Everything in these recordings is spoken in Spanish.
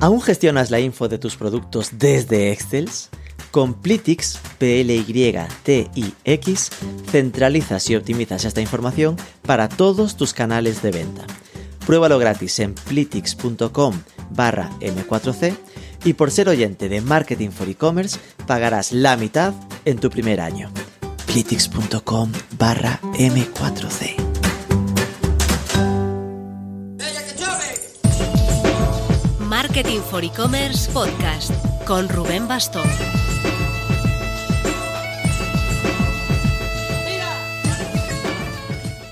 ¿Aún gestionas la info de tus productos desde Excel? Con Plitix, P-L-Y-T-I-X, centralizas y optimizas esta información para todos tus canales de venta. Pruébalo gratis en plitix.com barra M4C y por ser oyente de Marketing for E-Commerce pagarás la mitad en tu primer año. plitix.com barra M4C. Marketing for E-Commerce Podcast con Rubén Bastón.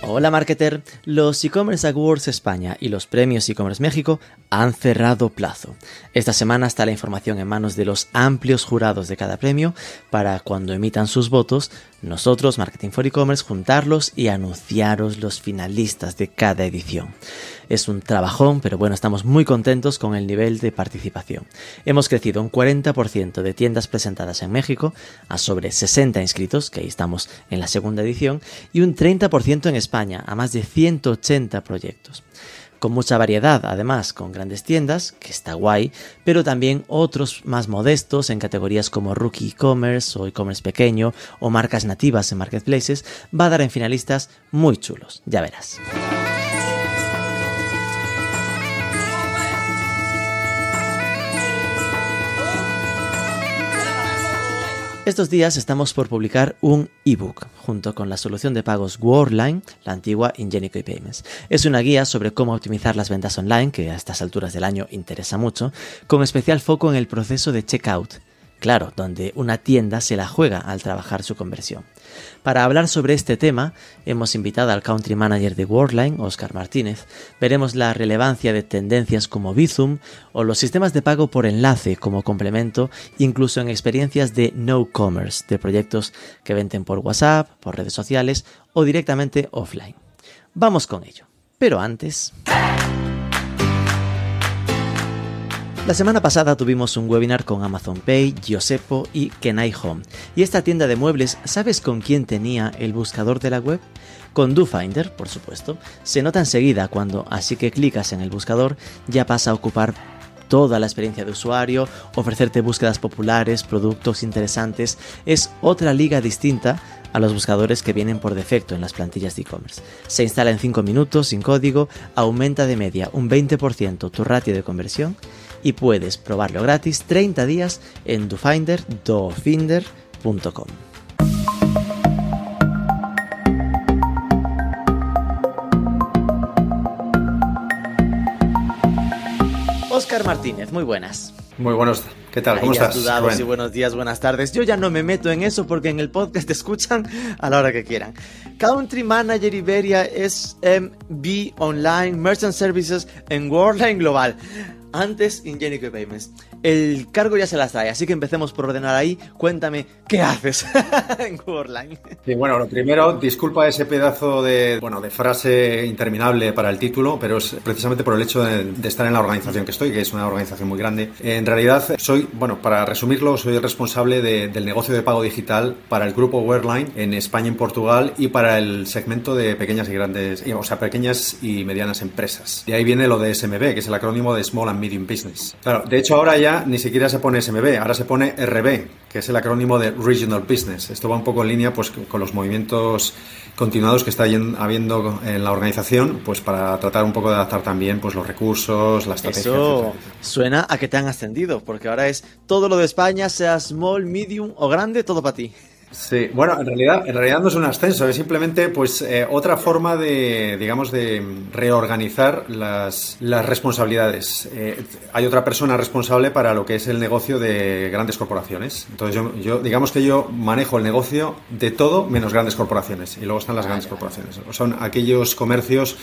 Hola marketer, los e-commerce awards España y los premios e-commerce México han cerrado plazo. Esta semana está la información en manos de los amplios jurados de cada premio para cuando emitan sus votos, nosotros, Marketing for E-commerce, juntarlos y anunciaros los finalistas de cada edición. Es un trabajón, pero bueno, estamos muy contentos con el nivel de participación. Hemos crecido un 40% de tiendas presentadas en México a sobre 60 inscritos, que ahí estamos en la segunda edición, y un 30% en España a más de 180 proyectos con mucha variedad, además, con grandes tiendas, que está guay, pero también otros más modestos en categorías como Rookie E-Commerce o E-Commerce pequeño o marcas nativas en marketplaces, va a dar en finalistas muy chulos, ya verás. Estos días estamos por publicar un ebook junto con la solución de pagos Worldline, la antigua Ingenico Payments. Es una guía sobre cómo optimizar las ventas online, que a estas alturas del año interesa mucho, con especial foco en el proceso de checkout Claro, donde una tienda se la juega al trabajar su conversión. Para hablar sobre este tema, hemos invitado al country manager de Worldline, Oscar Martínez. Veremos la relevancia de tendencias como Bizum o los sistemas de pago por enlace como complemento, incluso en experiencias de no commerce, de proyectos que venden por WhatsApp, por redes sociales o directamente offline. Vamos con ello. Pero antes... La semana pasada tuvimos un webinar con Amazon Pay, Giosepo y Kenai Home. Y esta tienda de muebles, ¿sabes con quién tenía el buscador de la web? Con DoFinder, por supuesto. Se nota enseguida cuando así que clicas en el buscador ya pasa a ocupar toda la experiencia de usuario, ofrecerte búsquedas populares, productos interesantes. Es otra liga distinta a los buscadores que vienen por defecto en las plantillas de e-commerce. Se instala en 5 minutos sin código, aumenta de media un 20% tu ratio de conversión y puedes probarlo gratis 30 días en dofinder, dofinder.com. Oscar Martínez, muy buenas. Muy buenos. ¿Qué tal? ¿Cómo estás? y buenos días, buenas tardes. Yo ya no me meto en eso porque en el podcast te escuchan a la hora que quieran. Country Manager Iberia es MB Online Merchant Services en Worldline Global. Antes Ingenico Payments. El cargo ya se las trae, así que empecemos por ordenar ahí. Cuéntame, ¿qué haces en Worldline? Sí, bueno, lo primero, disculpa ese pedazo de, bueno, de frase interminable para el título, pero es precisamente por el hecho de, estar en la organización que estoy, que es una organización muy grande. En realidad, soy, bueno, para resumirlo, soy el responsable del negocio de pago digital para el grupo Worldline en España y en Portugal y para el segmento de pequeñas y grandes, o sea, pequeñas y medianas empresas. De ahí viene lo de SMB, que es el acrónimo de Small and Medium Business. Claro, de hecho ahora ya ni siquiera se pone SMB, ahora se pone RB, que es el acrónimo de Regional Business. Esto va un poco en línea pues, con los movimientos continuados que está habiendo en la organización, pues para tratar un poco de adaptar también pues los recursos, la estrategia. Eso suena a que te han ascendido, porque ahora es todo lo de España, sea small, medium o grande, todo para ti. Sí, bueno, en realidad, en realidad no es un ascenso, es simplemente pues eh, otra forma de, digamos, de reorganizar las, las responsabilidades. Eh, hay otra persona responsable para lo que es el negocio de grandes corporaciones. Entonces yo, yo, digamos que yo manejo el negocio de todo menos grandes corporaciones y luego están las grandes corporaciones. Son aquellos comercios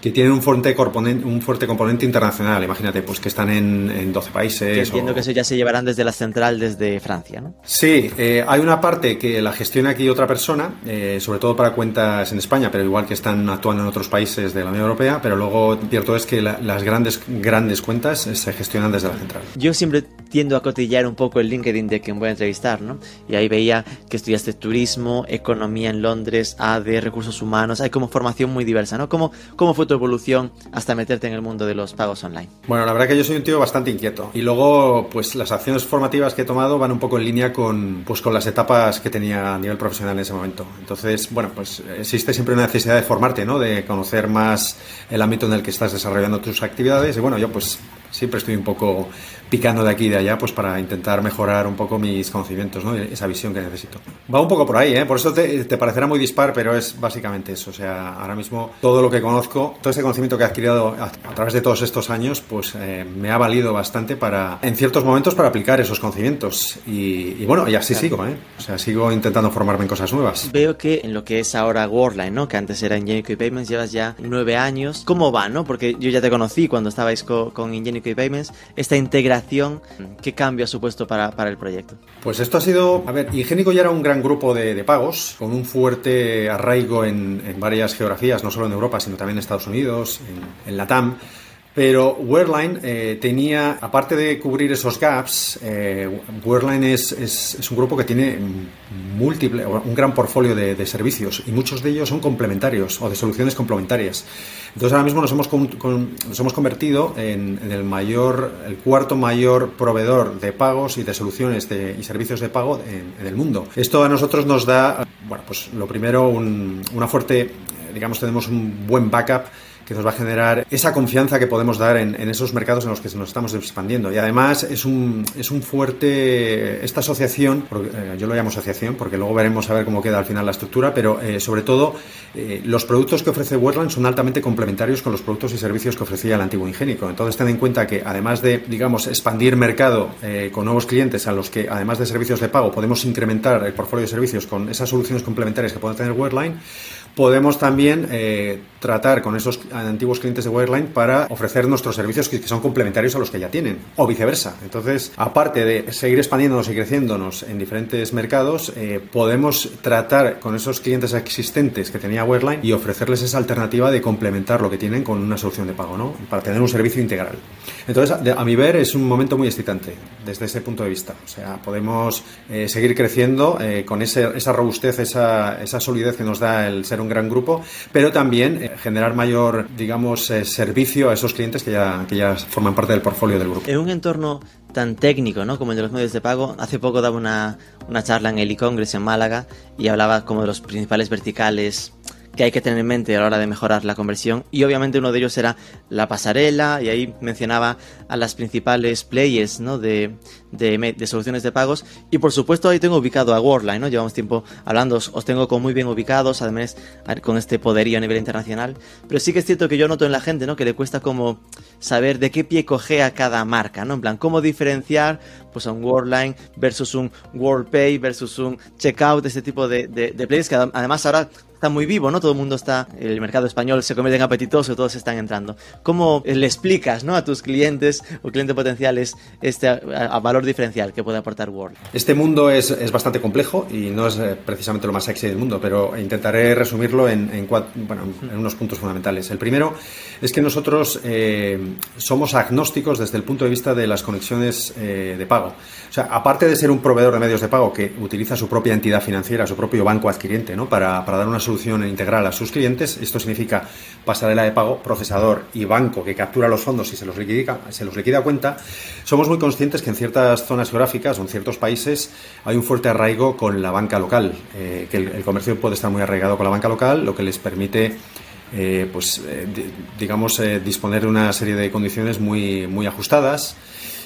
que tienen un fuerte, componente, un fuerte componente internacional. Imagínate, pues que están en, en 12 países. entiendo que eso ya se llevarán desde la central, desde Francia, ¿no? Sí, eh, hay una parte que la gestiona aquí otra persona, eh, sobre todo para cuentas en España, pero igual que están actuando en otros países de la Unión Europea, pero luego cierto es que las grandes, grandes cuentas se gestionan desde la central. Yo siempre tiendo a cotillar un poco el LinkedIn de quien voy a entrevistar, ¿no? Y ahí veía que estudiaste turismo, economía en Londres, AD, recursos humanos, hay como formación muy diversa, ¿no? ¿Cómo, cómo fue tu evolución hasta meterte en el mundo de los pagos online? Bueno, la verdad que yo soy un tío bastante inquieto. Y luego, pues las acciones formativas que he tomado van un poco en línea con, pues, con las etapas que tenía a nivel profesional en ese momento. Entonces, bueno, pues existe siempre una necesidad de formarte, ¿no? De conocer más el ámbito en el que estás desarrollando tus actividades. Y bueno, yo pues siempre estoy un poco picando de aquí y de allá pues para intentar mejorar un poco mis conocimientos, ¿no? esa visión que necesito. Va un poco por ahí, ¿eh? por eso te, parecerá muy dispar, pero es básicamente eso. O sea, ahora mismo todo lo que conozco, todo ese conocimiento que he adquirido a, través de todos estos años, pues eh, me ha valido bastante para, en ciertos momentos, para aplicar esos conocimientos. Y, bueno, y así sigo, ¿eh? o sea, sigo intentando formarme en cosas nuevas. Veo que en lo que es ahora Worldline, ¿no? que antes era Ingenico y Payments, llevas ya nueve años. ¿Cómo va? ¿no? Porque yo ya te conocí cuando estabais con, con Payments. Esta integración, ¿qué cambio ha supuesto para, para, el proyecto? Pues esto ha sido, a ver, Ingénico ya era un gran grupo de, de pagos, con un fuerte arraigo en, en, varias geografías, no solo en Europa, sino también en Estados Unidos, en, en la TAM. Pero Worldline eh, tenía, aparte de cubrir esos gaps, eh, Worldline es, es, es, un grupo que tiene múltiple, un gran portfolio de, de, servicios y muchos de ellos son complementarios o de soluciones complementarias. Entonces ahora mismo nos hemos, con, con, nos hemos convertido en, en, el mayor, el cuarto mayor proveedor de pagos y de soluciones de, y servicios de pago en, en, el mundo. Esto a nosotros nos da, bueno, pues lo primero, un, una fuerte, digamos, tenemos un buen backup que nos va a generar esa confianza que podemos dar en, esos mercados en los que nos estamos expandiendo. Y además es un, es un fuerte, esta asociación, porque, eh, yo lo llamo asociación porque luego veremos a ver cómo queda al final la estructura, pero eh, sobre todo eh, los productos que ofrece Wordland son altamente complementarios con los productos y servicios que ofrecía el antiguo Ingénico. Entonces ten en cuenta que además de, digamos, expandir mercado con nuevos clientes a los que además de servicios de pago podemos incrementar el portfolio de servicios con esas soluciones complementarias que puede tener Wordline, podemos también eh, tratar con esos antiguos clientes de Wireline para ofrecer nuestros servicios que, que, son complementarios a los que ya tienen, o viceversa. Entonces, aparte de seguir expandiéndonos y creciéndonos en diferentes mercados, eh, podemos tratar con esos clientes existentes que tenía Wireline y ofrecerles esa alternativa de complementar lo que tienen con una solución de pago, ¿no? Para tener un servicio integral. Entonces, a mi ver, es un momento muy excitante desde ese punto de vista. O sea, podemos eh, seguir creciendo eh, con ese, esa robustez, esa, esa solidez que nos da el ser un gran grupo, pero también eh, generar mayor, digamos, eh, servicio a esos clientes que ya, que ya forman parte del portfolio del grupo. En un entorno tan técnico, ¿no? Como el de los medios de pago. Hace poco daba una, una charla en el e-Congress en Málaga y hablaba como de los principales verticales que hay que tener en mente a la hora de mejorar la conversión y obviamente uno de ellos era la pasarela y ahí mencionaba a las principales players ¿no? de, de, soluciones de pagos y por supuesto ahí tengo ubicado a Worldline, ¿no? llevamos tiempo hablando, os, tengo como muy bien ubicados, además con este poderío a nivel internacional, pero sí que es cierto que yo noto en la gente ¿no? que le cuesta como saber de qué pie cogea cada marca, ¿no? en plan, cómo diferenciar pues a un Worldline versus un WorldPay versus un Checkout, este tipo de, de, que además ahora está muy vivo, ¿no? Todo el mundo está, el mercado español se convierte en apetitoso, todos están entrando. ¿Cómo le explicas, ¿no? A tus clientes o clientes potenciales este a, a valor diferencial que puede aportar Word? Este mundo es, es, bastante complejo y no es eh, precisamente lo más sexy del mundo, pero intentaré resumirlo en, en, cuatro, bueno, en unos puntos fundamentales. El primero es que nosotros eh, somos agnósticos desde el punto de vista de las conexiones eh, de pago. O sea, aparte de ser un proveedor de medios de pago que utiliza su propia entidad financiera, su propio banco adquiriente, ¿no? Para, para dar una solución integral a sus clientes. Esto significa pasarela de pago, procesador y banco que captura los fondos y se los liquida, se los liquida cuenta. Somos muy conscientes que en ciertas zonas geográficas o en ciertos países hay un fuerte arraigo con la banca local, eh, que el, comercio puede estar muy arraigado con la banca local, lo que les permite eh, pues eh, digamos disponer de una serie de condiciones muy, muy ajustadas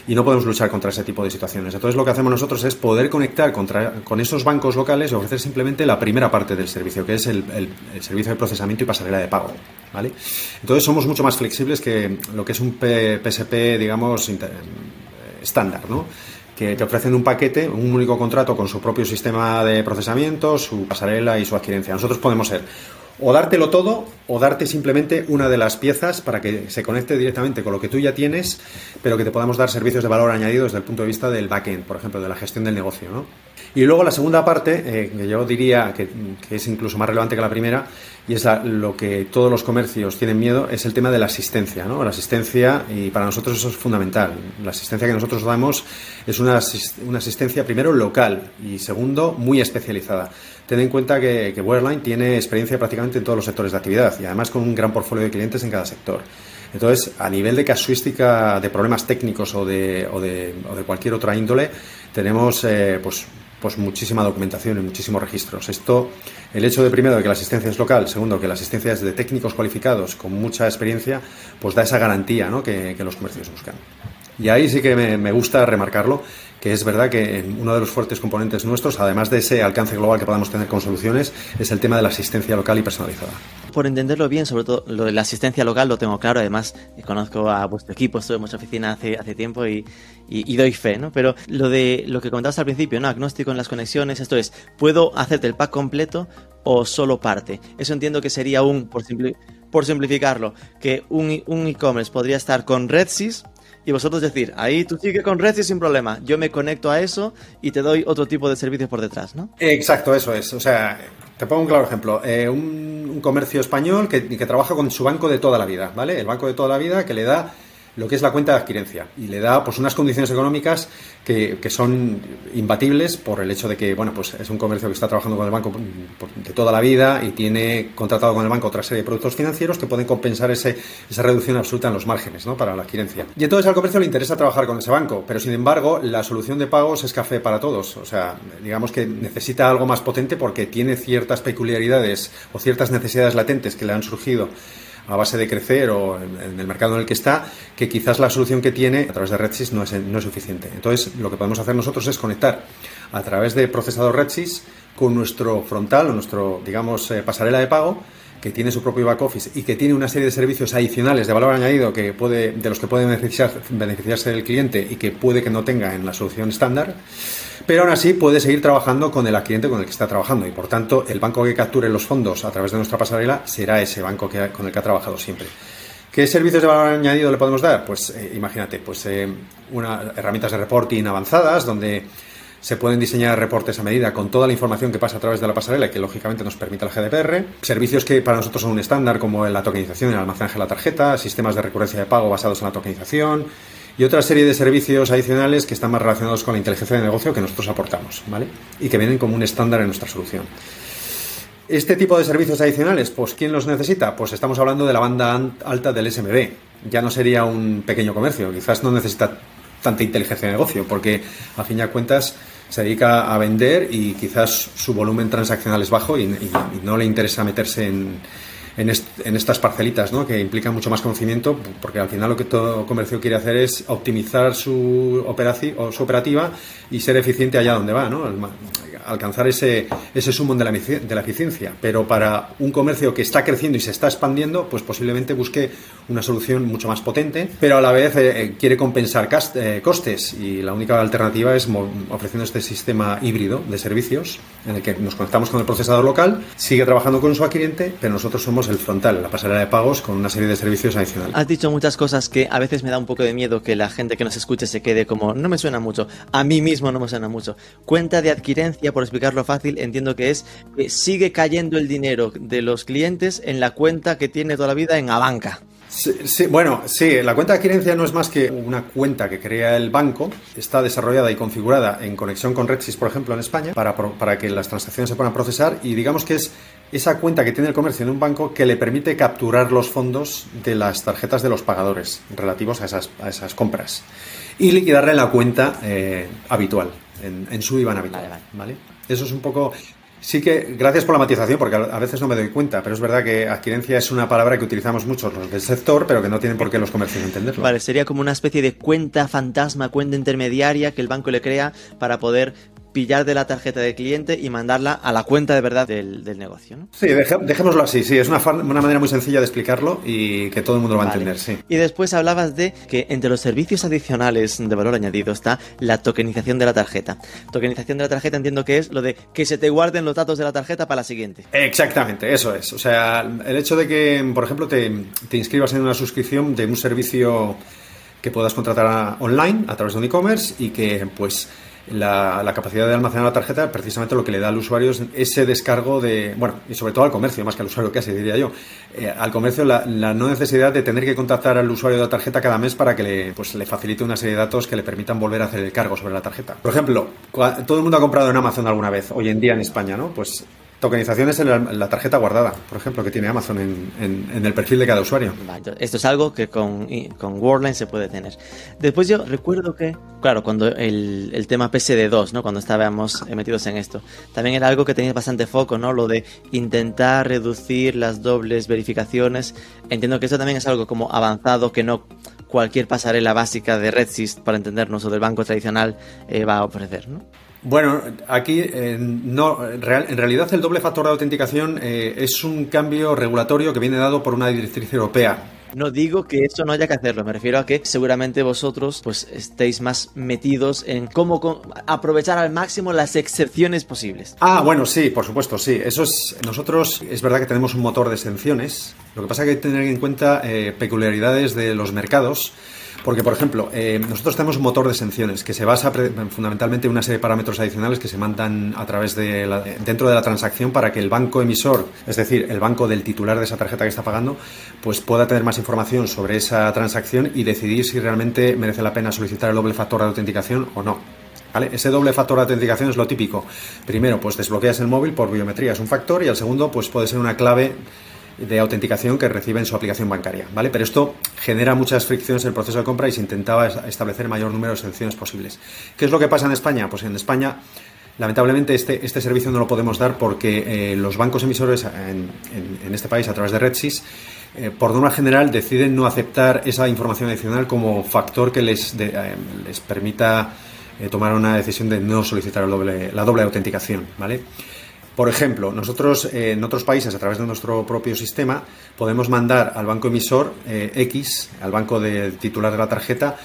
y no podemos luchar contra ese tipo de situaciones. Entonces lo que hacemos nosotros es poder conectar contra, con esos bancos locales y ofrecer simplemente la primera parte del servicio, que es el, servicio de procesamiento y pasarela de pago. ¿vale? Entonces somos mucho más flexibles que lo que es un P PSP, digamos, estándar, ¿no? que te ofrecen un paquete, un único contrato con su propio sistema de procesamiento, su pasarela y su adquirencia. Nosotros podemos ser o dártelo todo o darte simplemente una de las piezas para que se conecte directamente con lo que tú ya tienes, pero que te podamos dar servicios de valor añadido desde el punto de vista del backend, por ejemplo, de la gestión del negocio. ¿no? Y luego la segunda parte, eh, que yo diría que, es incluso más relevante que la primera, y es la, lo que todos los comercios tienen miedo, es el tema de la asistencia. ¿no? La asistencia, y para nosotros eso es fundamental. La asistencia que nosotros damos es una asistencia, primero, local y segundo, muy especializada. Ten en cuenta que, que tiene experiencia prácticamente en todos los sectores de actividad. y además con un gran portfolio de clientes en cada sector. Entonces, a nivel de casuística de problemas técnicos o de, o de, o de cualquier otra índole, tenemos eh, pues, pues muchísima documentación y muchísimos registros. Esto, el hecho de primero que la asistencia es local, segundo que la asistencia es de técnicos cualificados con mucha experiencia, pues da esa garantía ¿no? que, los comercios buscan. Y ahí sí que me, gusta remarcarlo, que es verdad que uno de los fuertes componentes nuestros, además de ese alcance global que podamos tener con soluciones, es el tema de la asistencia local y personalizada. Por entenderlo bien, sobre todo lo de la asistencia local lo tengo claro, además conozco a vuestro equipo, estuve en vuestra oficina hace, hace tiempo y, y, doy fe, ¿no? Pero lo de lo que comentabas al principio, ¿no? Agnóstico en las conexiones, esto es, ¿puedo hacerte el pack completo o solo parte? Eso entiendo que sería un, por, por simplificarlo, que un e-commerce podría estar con RedSys y vosotros decir, ahí tú sigue con Redsys sin problema, yo me conecto a eso y te doy otro tipo de servicios por detrás, ¿no? Exacto, eso es. O sea, te pongo un claro ejemplo. Eh, un, un, comercio español que, que trabaja con su banco de toda la vida, ¿vale? El banco de toda la vida que le da lo que es la cuenta de adquirencia. Y le da pues unas condiciones económicas que, que, son imbatibles por el hecho de que bueno pues es un comercio que está trabajando con el banco de toda la vida y tiene contratado con el banco otra serie de productos financieros que pueden compensar ese, esa reducción absoluta en los márgenes ¿no? para la adquirencia. Y entonces al comercio le interesa trabajar con ese banco pero sin embargo la solución de pagos es café para todos. O sea digamos que necesita algo más potente porque tiene ciertas peculiaridades o ciertas necesidades latentes que le han surgido a base de crecer o en, el mercado en el que está, que quizás la solución que tiene a través de Redsys no es, no es suficiente. Entonces, lo que podemos hacer nosotros es conectar a través de procesador Redsys con nuestro frontal o nuestro, digamos, eh, pasarela de pago que tiene su propio back office y que tiene una serie de servicios adicionales de valor añadido que puede, de los que puede beneficiar, beneficiarse el cliente y que puede que no tenga en la solución estándar, pero aún así puede seguir trabajando con el cliente con el que está trabajando y por tanto el banco que capture los fondos a través de nuestra pasarela será ese banco con el que ha trabajado siempre. ¿Qué servicios de valor añadido le podemos dar? Pues eh, imagínate, pues eh, una, herramientas de reporting avanzadas donde se pueden diseñar reportes a medida con toda la información que pasa a través de la pasarela y que lógicamente nos permite el GDPR. Servicios que para nosotros son un estándar como la tokenización el almacenaje de la tarjeta, sistemas de recurrencia de pago basados en la tokenización y otra serie de servicios adicionales que están más relacionados con la inteligencia de negocio que nosotros aportamos, ¿vale? Y que vienen como un estándar en nuestra solución. Este tipo de servicios adicionales, pues ¿quién los necesita? Pues estamos hablando de la banda alta del SMB. Ya no sería un pequeño comercio, quizás no necesita tanta inteligencia de negocio, porque a fin de cuentas se dedica a vender y quizás su volumen transaccional es bajo y, y, y no le interesa meterse en, en, est en, estas parcelitas, ¿no? que implican mucho más conocimiento, porque al final lo que todo comercio quiere hacer es optimizar su, o su operativa y ser eficiente allá donde va, ¿no? alcanzar ese, ese sumo de la, de la eficiencia. Pero para un comercio que está creciendo y se está expandiendo, pues posiblemente busque una solución mucho más potente, pero a la vez eh, quiere compensar eh, costes y la única alternativa es ofreciendo este sistema híbrido de servicios en el que nos conectamos con el procesador local, sigue trabajando con su cliente, pero nosotros somos el frontal, la pasarela de pagos con una serie de servicios adicionales. Has dicho muchas cosas que a veces me da un poco de miedo que la gente que nos escuche se quede como no me suena mucho, a mí mismo no me suena mucho. Cuenta de adquirencia, por explicarlo fácil, entiendo que es que sigue cayendo el dinero de los clientes en la cuenta que tiene toda la vida en Abanca. Sí, sí, bueno, sí, la cuenta de adquirencia no es más que una cuenta que crea el banco, está desarrollada y configurada en conexión con Redsys, por ejemplo, en España, para, para que las transacciones se puedan procesar y digamos que es esa cuenta que tiene el comercio en un banco que le permite capturar los fondos de las tarjetas de los pagadores relativos a esas, a esas compras y liquidarle en la cuenta eh, habitual, en, en, su IBAN habitual. Vale, vale. ¿vale? Eso es un poco Sí que, gracias por la matización, porque a veces no me doy cuenta, pero es verdad que adquirencia es una palabra que utilizamos muchos los del sector, pero que no tienen por qué los comercios entenderlo. Vale, sería como una especie de cuenta fantasma, cuenta intermediaria que el banco le crea para poder pillar de la tarjeta de cliente y mandarla a la cuenta de verdad del, del negocio. ¿no? Sí, deje, dejémoslo así, sí, es una, una, manera muy sencilla de explicarlo y que todo el mundo lo va vale. a entender, sí. Y después hablabas de que entre los servicios adicionales de valor añadido está la tokenización de la tarjeta. Tokenización de la tarjeta entiendo que es lo de que se te guarden los datos de la tarjeta para la siguiente. Exactamente, eso es. O sea, el hecho de que, por ejemplo, te, te inscribas en una suscripción de un servicio que puedas contratar online a través de un e-commerce y que pues la, la, capacidad de almacenar la tarjeta, precisamente lo que le da al usuario es ese descargo de, bueno, y sobre todo al comercio, más que al usuario casi, diría yo, eh, al comercio la, la, no necesidad de tener que contactar al usuario de la tarjeta cada mes para que le, pues, le facilite una serie de datos que le permitan volver a hacer el cargo sobre la tarjeta. Por ejemplo, todo el mundo ha comprado en Amazon alguna vez, hoy en día en España, ¿no? Pues Tokenización es la, tarjeta guardada, por ejemplo, que tiene Amazon en, el perfil de cada usuario. esto es algo que con, con Worldline se puede tener. Después yo recuerdo que, claro, cuando el, el tema PSD2, ¿no? Cuando estábamos metidos en esto, también era algo que tenía bastante foco, ¿no? Lo de intentar reducir las dobles verificaciones. Entiendo que esto también es algo como avanzado que no cualquier pasarela básica de RedSys, para entendernos, o del banco tradicional eh, va a ofrecer, ¿no? Bueno, aquí eh, no, en realidad el doble factor de autenticación eh, es un cambio regulatorio que viene dado por una directriz europea. No digo que eso no haya que hacerlo, me refiero a que seguramente vosotros pues estéis más metidos en cómo aprovechar al máximo las excepciones posibles. Ah, bueno, sí, por supuesto, sí. Eso es nosotros es verdad que tenemos un motor de exenciones. Lo que pasa es que hay que tener en cuenta eh, peculiaridades de los mercados porque, por ejemplo, eh, nosotros tenemos un motor de exenciones que se basa fundamentalmente en una serie de parámetros adicionales que se mandan a través de dentro de la transacción para que el banco emisor, es decir, el banco del titular de esa tarjeta que está pagando, pues pueda tener más información sobre esa transacción y decidir si realmente merece la pena solicitar el doble factor de autenticación o no. Ese doble factor de autenticación es lo típico. Primero, pues desbloqueas el móvil por biometría, es un factor, y el segundo, pues puede ser una clave de autenticación que recibe en su aplicación bancaria, ¿vale? Pero esto genera muchas fricciones en el proceso de compra y se intentaba establecer el mayor número de excepciones posibles. ¿Qué es lo que pasa en España? Pues en España, lamentablemente, este, este servicio no lo podemos dar porque eh, los bancos emisores en, este país, a través de RedSys, eh, por norma general deciden no aceptar esa información adicional como factor que les, eh, les permita tomar una decisión de no solicitar la doble autenticación, ¿vale? Por ejemplo, nosotros eh, en otros países, a través de nuestro propio sistema, podemos mandar al banco emisor eh, X, al banco de titular de la tarjeta,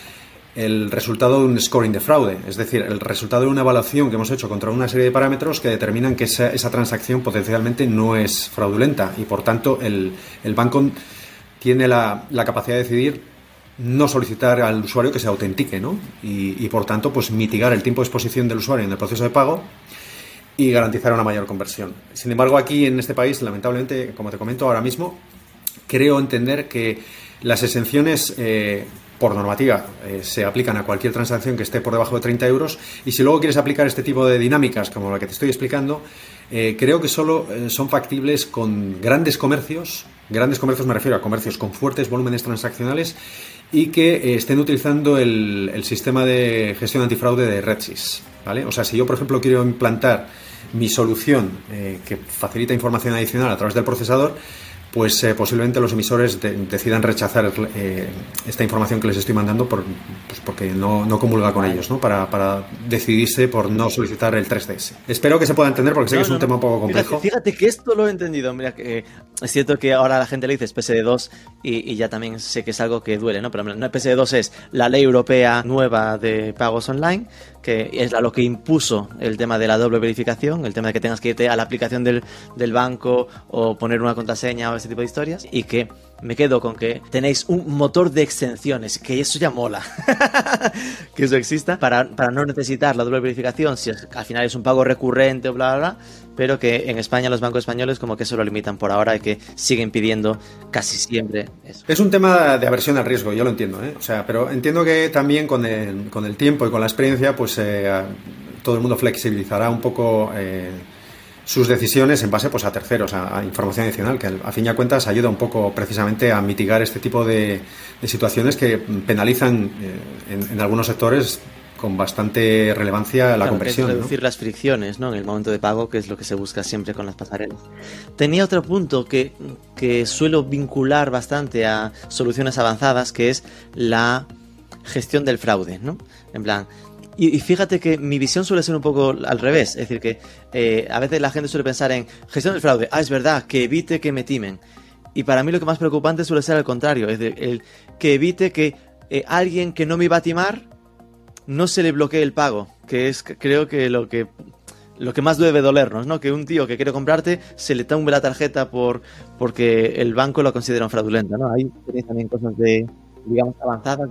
el resultado de un scoring de fraude, es decir, el resultado de una evaluación que hemos hecho contra una serie de parámetros que determinan que esa, transacción potencialmente no es fraudulenta y, por tanto, el, banco tiene la, capacidad de decidir no solicitar al usuario que se autentique, ¿no? Y, y, por tanto, pues mitigar el tiempo de exposición del usuario en el proceso de pago y garantizar una mayor conversión. Sin embargo, aquí en este país, lamentablemente, como te comento ahora mismo, creo entender que las exenciones eh, por normativa eh, se aplican a cualquier transacción que esté por debajo de 30 euros y si luego quieres aplicar este tipo de dinámicas como la que te estoy explicando, eh, creo que solo son factibles con grandes comercios, grandes comercios me refiero a comercios con fuertes volúmenes transaccionales y que estén utilizando el, el, sistema de gestión antifraude de RedSys. ¿vale? O sea, si yo, por ejemplo, quiero implantar mi solución eh, que facilita información adicional a través del procesador, pues eh, posiblemente los emisores decidan rechazar eh, esta información que les estoy mandando por, pues porque no, no, comulga con ellos, ¿no? Para, para, decidirse por no solicitar el 3DS. Espero que se pueda entender porque sé que es un tema un poco complejo. Fíjate, que esto lo he entendido. Mira, que es cierto que ahora la gente le dice PSD2 y, y, ya también sé que es algo que duele, ¿no? Pero no, PSD2 es la ley europea nueva de pagos online que es lo que impuso el tema de la doble verificación, el tema de que tengas que irte a la aplicación del, del banco o poner una contraseña o ese tipo de historias, y que me quedo con que tenéis un motor de extensiones, que eso ya mola, que eso exista, para, para, no necesitar la doble verificación, si al final es un pago recurrente o bla, bla, bla, pero que en España los bancos españoles como que eso lo limitan por ahora y que siguen pidiendo casi siempre eso. Es un tema de aversión al riesgo, yo lo entiendo, ¿eh? o sea, pero entiendo que también con el, con el tiempo y con la experiencia, pues eh, todo el mundo flexibilizará un poco... Eh, sus decisiones en base pues, a terceros, a, información adicional, que a fin y a cuentas ayuda un poco precisamente a mitigar este tipo de, situaciones que penalizan eh, en, algunos sectores con bastante relevancia la conversión. reducir las fricciones ¿no? en el momento de pago, que es lo que se busca siempre con las pasarelas. Tenía otro punto que, que suelo vincular bastante a soluciones avanzadas, que es la gestión del fraude. ¿no? En plan, y, fíjate que mi visión suele ser un poco al revés. Es decir, que eh, a veces la gente suele pensar en gestión del fraude. Ah, es verdad, que evite que me timen. Y para mí lo que más preocupante suele ser al contrario. Es decir, el que evite que eh, alguien que no me iba a timar no se le bloquee el pago. Que es creo que lo que lo que más debe dolernos, ¿no? Que un tío que quiere comprarte se le tumbe la tarjeta por porque el banco lo considera fraudulenta, ¿no? Ahí tenéis también cosas de, digamos, avanzadas.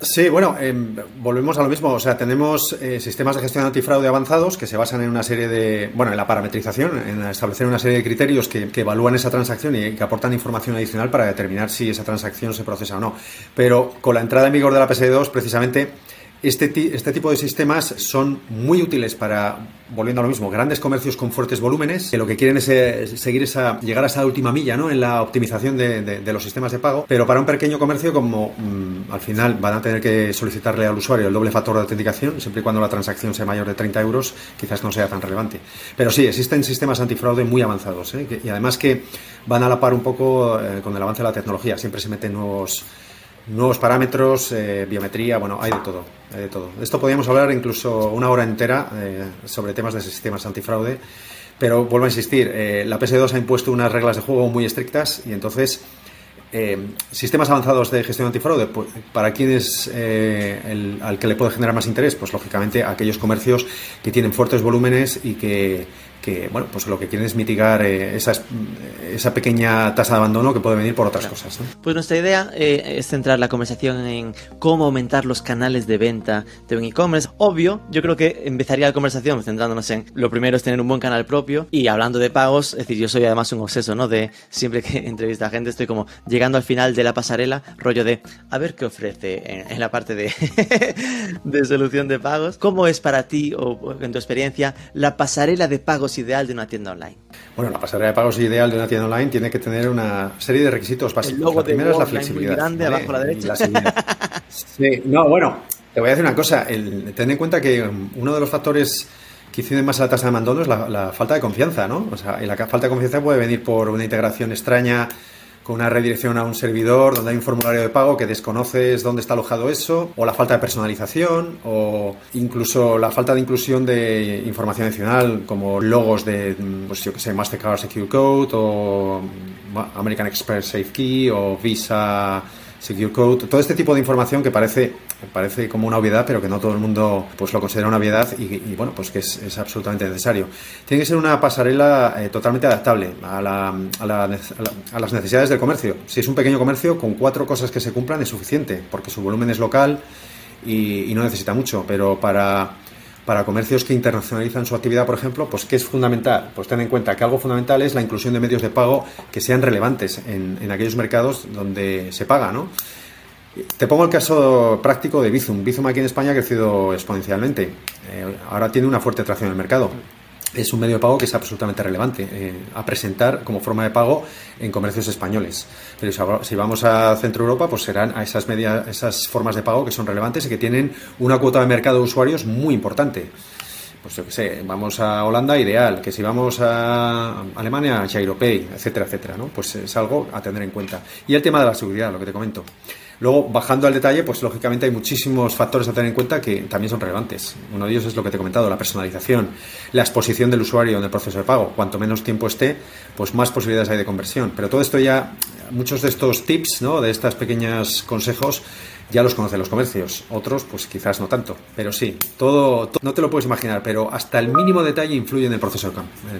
Sí, bueno, em, volvemos a lo mismo. O sea, tenemos eh, sistemas de gestión antifraude avanzados que se basan en una serie de, bueno, en la parametrización, en establecer una serie de criterios que, evalúan esa transacción y que aportan información adicional para determinar si esa transacción se procesa o no. Pero con la entrada en vigor de la PSD2, precisamente, Este, este tipo de sistemas son muy útiles para, volviendo a lo mismo, grandes comercios con fuertes volúmenes, que lo que quieren es, seguir esa, llegar a esa última milla ¿no? en la optimización de, los sistemas de pago, pero para un pequeño comercio como mm, al final van a tener que solicitarle al usuario el doble factor de autenticación, siempre y cuando la transacción sea mayor de 30 euros, quizás no sea tan relevante. Pero sí, existen sistemas antifraude muy avanzados ¿eh? y además que van a la par un poco eh, con el avance de la tecnología, siempre se meten nuevos nuevos parámetros, eh, biometría, bueno, hay de todo, hay de todo. esto podríamos hablar incluso una hora entera eh, sobre temas de sistemas antifraude, pero vuelvo a insistir, eh, la PS2 ha impuesto unas reglas de juego muy estrictas y entonces sistemas avanzados de gestión antifraude, pues, ¿para quién es el, al que le puede generar más interés? Pues lógicamente aquellos comercios que tienen fuertes volúmenes y que que bueno, pues lo que quieren es mitigar eh, esa pequeña tasa de abandono que puede venir por otras cosas. Pues nuestra idea eh, es centrar la conversación en cómo aumentar los canales de venta de un e-commerce. Obvio, yo creo que empezaría la conversación centrándonos en lo primero es tener un buen canal propio y hablando de pagos, es decir, yo soy además un obseso, ¿no? De siempre que entrevista a gente estoy como llegando al final de la pasarela, rollo de a ver qué ofrece en, la parte de, de solución de pagos. ¿Cómo es para ti o en tu experiencia la pasarela de pagos ideal de una tienda online? Bueno, la pasarela de pagos ideal de una tienda online tiene que tener una serie de requisitos básicos. El la primera es la flexibilidad. grande abajo a la derecha. sí, no, bueno, te voy a decir una cosa. El, ten en cuenta que uno de los factores que inciden más a la tasa de abandono es la, la, falta de confianza, ¿no? O sea, y la falta de confianza puede venir por una integración extraña con una redirección a un servidor donde hay un formulario de pago que desconoces dónde está alojado eso, o la falta de personalización, o incluso la falta de inclusión de información adicional como logos de, pues yo que sé, Mastercard Secure Code, o American Express Safe Key, o Visa Secure Code, todo este tipo de información que parece, parece como una obviedad, pero que no todo el mundo pues lo considera una obviedad y, bueno, pues que es, absolutamente necesario. Tiene que ser una pasarela eh, totalmente adaptable a, las necesidades del comercio. Si es un pequeño comercio, con cuatro cosas que se cumplan es suficiente, porque su volumen es local y no necesita mucho, pero para para comercios que internacionalizan su actividad, por ejemplo, pues ¿qué es fundamental? Pues ten en cuenta que algo fundamental es la inclusión de medios de pago que sean relevantes en, aquellos mercados donde se paga, ¿no? Te pongo el caso práctico de Bizum. Bizum aquí en España ha crecido exponencialmente. Eh, ahora tiene una fuerte atracción en el mercado es un medio de pago que es absolutamente relevante eh, a presentar como forma de pago en comercios españoles. Pero si vamos a Centro Europa, pues serán a esas, media, esas formas de pago que son relevantes y que tienen una cuota de mercado de usuarios muy importante. Pues yo qué sé, vamos a Holanda, ideal, que si vamos a Alemania, Giropay, etcétera, etcétera, ¿no? Pues es algo a tener en cuenta. Y el tema de la seguridad, lo que te comento. Luego, bajando al detalle, pues lógicamente hay muchísimos factores a tener en cuenta que también son relevantes. Uno de ellos es lo que te he comentado, la personalización, la exposición del usuario en el proceso de pago. Cuanto menos tiempo esté, pues más posibilidades hay de conversión. Pero todo esto ya, muchos de estos tips, ¿no? de estos pequeños consejos, ya los conocen los comercios, otros pues quizás no tanto, pero sí, todo, no te lo puedes imaginar, pero hasta el mínimo detalle influye en el proceso